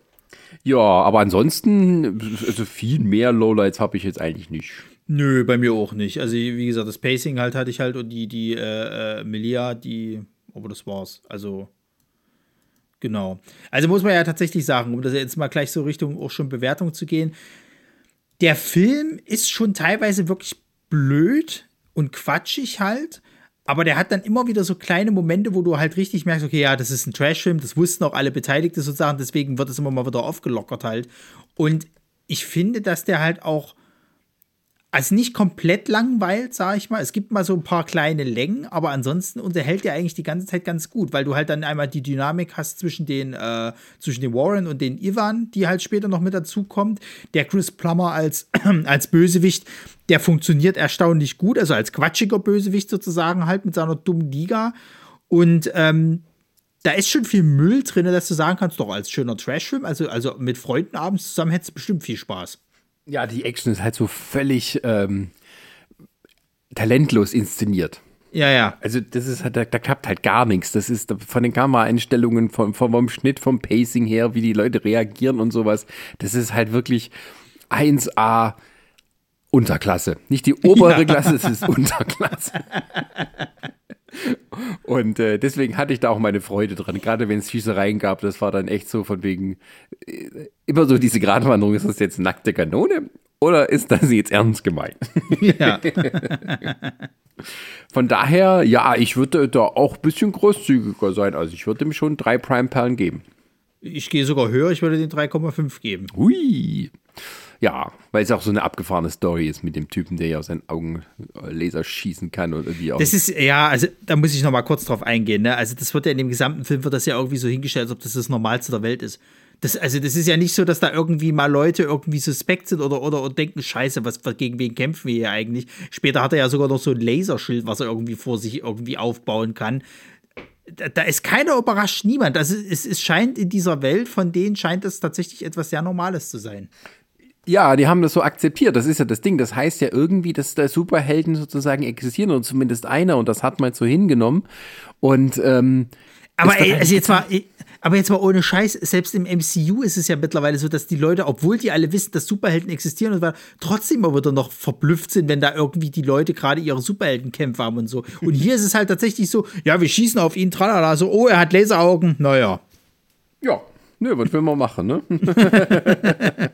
Speaker 2: ja, aber ansonsten, also viel mehr Lowlights habe ich jetzt eigentlich nicht.
Speaker 1: Nö, bei mir auch nicht. Also, wie gesagt, das Pacing halt hatte ich halt und die, die äh, äh, Melia, die, aber das war's. Also, genau. Also muss man ja tatsächlich sagen, um das jetzt mal gleich so Richtung auch schon Bewertung zu gehen, der Film ist schon teilweise wirklich blöd und quatschig halt, aber der hat dann immer wieder so kleine Momente, wo du halt richtig merkst, okay, ja, das ist ein Trash-Film, das wussten auch alle Beteiligten sozusagen, deswegen wird es immer mal wieder aufgelockert halt. Und ich finde, dass der halt auch also nicht komplett langweilt, sag ich mal. Es gibt mal so ein paar kleine Längen, aber ansonsten unterhält er eigentlich die ganze Zeit ganz gut, weil du halt dann einmal die Dynamik hast zwischen den, äh, zwischen den Warren und den Ivan, die halt später noch mit dazu kommt. Der Chris Plummer als, als Bösewicht, der funktioniert erstaunlich gut, also als quatschiger Bösewicht sozusagen halt mit seiner dummen Liga. Und ähm, da ist schon viel Müll drin, dass du sagen kannst, doch als schöner Trashfilm, also, also mit Freunden abends zusammen hättest du bestimmt viel Spaß.
Speaker 2: Ja, die Action ist halt so völlig ähm, talentlos inszeniert.
Speaker 1: Ja, ja.
Speaker 2: Also das ist halt, da, da, klappt halt gar nichts. Das ist von den Kameraeinstellungen, vom, vom, vom Schnitt, vom Pacing her, wie die Leute reagieren und sowas. Das ist halt wirklich 1A Unterklasse. Nicht die obere ja. Klasse, es ist Unterklasse. Und äh, deswegen hatte ich da auch meine Freude dran. Gerade wenn es Schießereien gab, das war dann echt so von wegen äh, immer so diese Gratwanderung, ist das jetzt nackte Kanone oder ist das jetzt ernst gemeint? Ja. Von daher, ja, ich würde da auch ein bisschen großzügiger sein. Also ich würde ihm schon drei Prime-Perlen geben.
Speaker 1: Ich gehe sogar höher, ich würde den 3,5 geben.
Speaker 2: Hui. Ja, weil es auch so eine abgefahrene Story ist mit dem Typen, der ja aus seinen Augen äh, Laser schießen kann oder wie auch.
Speaker 1: Das ist, ja, also da muss ich noch mal kurz drauf eingehen. Ne? Also das wird ja in dem gesamten Film, wird das ja irgendwie so hingestellt, als ob das das Normalste der Welt ist. Das, also das ist ja nicht so, dass da irgendwie mal Leute irgendwie suspekt sind oder, oder, oder denken, scheiße, was, gegen wen kämpfen wir hier eigentlich? Später hat er ja sogar noch so ein Laserschild, was er irgendwie vor sich irgendwie aufbauen kann. Da, da ist keiner überrascht, niemand. Also es, es scheint in dieser Welt, von denen scheint es tatsächlich etwas sehr Normales zu sein.
Speaker 2: Ja, die haben das so akzeptiert. Das ist ja das Ding. Das heißt ja irgendwie, dass da Superhelden sozusagen existieren und zumindest einer und das hat man so hingenommen. Und ähm,
Speaker 1: aber ey, also jetzt mal, aber jetzt mal ohne Scheiß, selbst im MCU ist es ja mittlerweile so, dass die Leute, obwohl die alle wissen, dass Superhelden existieren und trotzdem aber wieder noch verblüfft sind, wenn da irgendwie die Leute gerade ihre Superheldenkämpfe haben und so. Und hier ist es halt tatsächlich so, ja, wir schießen auf ihn, tralala, so, oh, er hat Laseraugen, naja.
Speaker 2: Ja, nö, was will man machen, ne?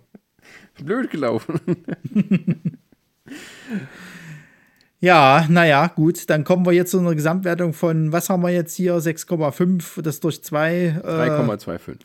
Speaker 2: blöd gelaufen.
Speaker 1: ja, naja, gut. Dann kommen wir jetzt zu einer Gesamtwertung von, was haben wir jetzt hier? 6,5, das durch 2. Äh,
Speaker 2: 3,25.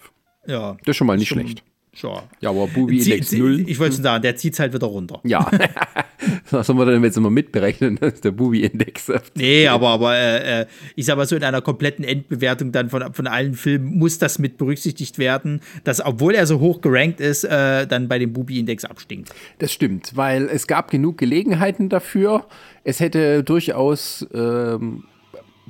Speaker 1: Ja.
Speaker 2: Das ist schon mal nicht schlecht.
Speaker 1: Sure.
Speaker 2: Ja, aber Bubi Index 0.
Speaker 1: Ich wollte schon sagen, der zieht es halt wieder runter.
Speaker 2: Ja. Was sollen wir denn jetzt immer mitberechnen, dass der Bubi Index
Speaker 1: Nee, aber, aber äh, äh, ich sag mal so, in einer kompletten Endbewertung dann von, von allen Filmen muss das mit berücksichtigt werden, dass, obwohl er so hoch gerankt ist, äh, dann bei dem Bubi Index abstinkt.
Speaker 2: Das stimmt, weil es gab genug Gelegenheiten dafür. Es hätte durchaus. Ähm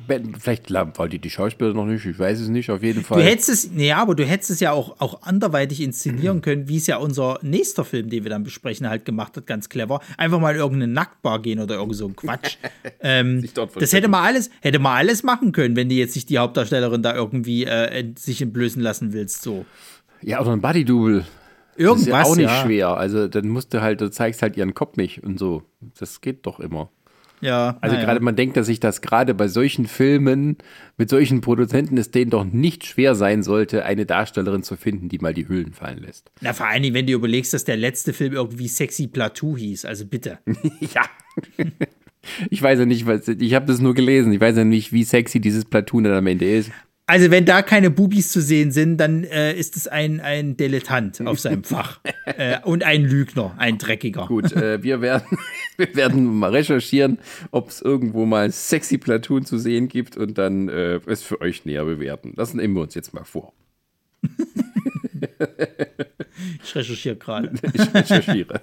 Speaker 2: Vielleicht weil die, die Schauspieler noch nicht, ich weiß es nicht, auf jeden Fall.
Speaker 1: Du hättest es, ja, aber du hättest es ja auch, auch anderweitig inszenieren können, wie es ja unser nächster Film, den wir dann besprechen, halt gemacht hat, ganz clever. Einfach mal in irgendeine Nacktbar gehen oder irgend so ein Quatsch. ähm, das hätte man alles, hätte man alles machen können, wenn die jetzt nicht die Hauptdarstellerin da irgendwie äh, sich entblößen lassen willst, so.
Speaker 2: Ja, oder ein Buddy-Double.
Speaker 1: Irgendwas. Das ist
Speaker 2: ja auch nicht
Speaker 1: ja.
Speaker 2: schwer. Also dann musst du halt, du zeigst halt ihren Kopf nicht und so. Das geht doch immer.
Speaker 1: Ja.
Speaker 2: Also gerade man denkt, dass sich das gerade bei solchen Filmen mit solchen Produzenten es denen doch nicht schwer sein sollte, eine Darstellerin zu finden, die mal die Hüllen fallen lässt.
Speaker 1: Na, vor allen Dingen, wenn du überlegst, dass der letzte Film irgendwie Sexy Plateau hieß, also bitte.
Speaker 2: ja. ich weiß ja nicht, was, ich habe das nur gelesen. Ich weiß ja nicht, wie sexy dieses Platoon dann am Ende ist.
Speaker 1: Also, wenn da keine Bubis zu sehen sind, dann äh, ist es ein, ein Dilettant auf seinem Fach. äh, und ein Lügner, ein Dreckiger.
Speaker 2: Gut, äh, wir, werden, wir werden mal recherchieren, ob es irgendwo mal sexy Platoon zu sehen gibt und dann äh, es für euch näher bewerten. Das nehmen wir uns jetzt mal vor.
Speaker 1: ich recherchiere gerade.
Speaker 2: Ich recherchiere.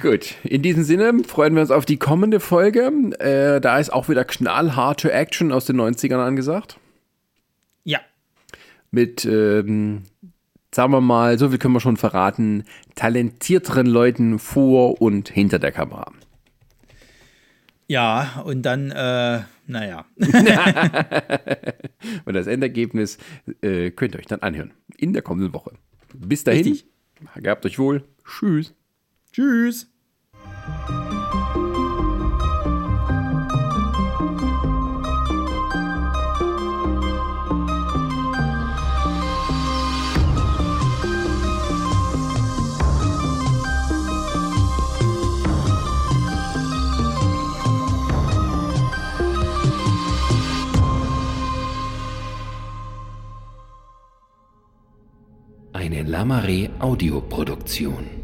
Speaker 2: Gut, in diesem Sinne freuen wir uns auf die kommende Folge. Äh, da ist auch wieder knallharte Action aus den 90ern angesagt.
Speaker 1: Ja.
Speaker 2: Mit, ähm, sagen wir mal, so viel können wir schon verraten, talentierteren Leuten vor und hinter der Kamera.
Speaker 1: Ja, und dann, äh, naja.
Speaker 2: und das Endergebnis äh, könnt ihr euch dann anhören in der kommenden Woche. Bis dahin, Richtig? gehabt euch wohl. Tschüss.
Speaker 1: Tschüss.
Speaker 2: Eine Lamare Audioproduktion.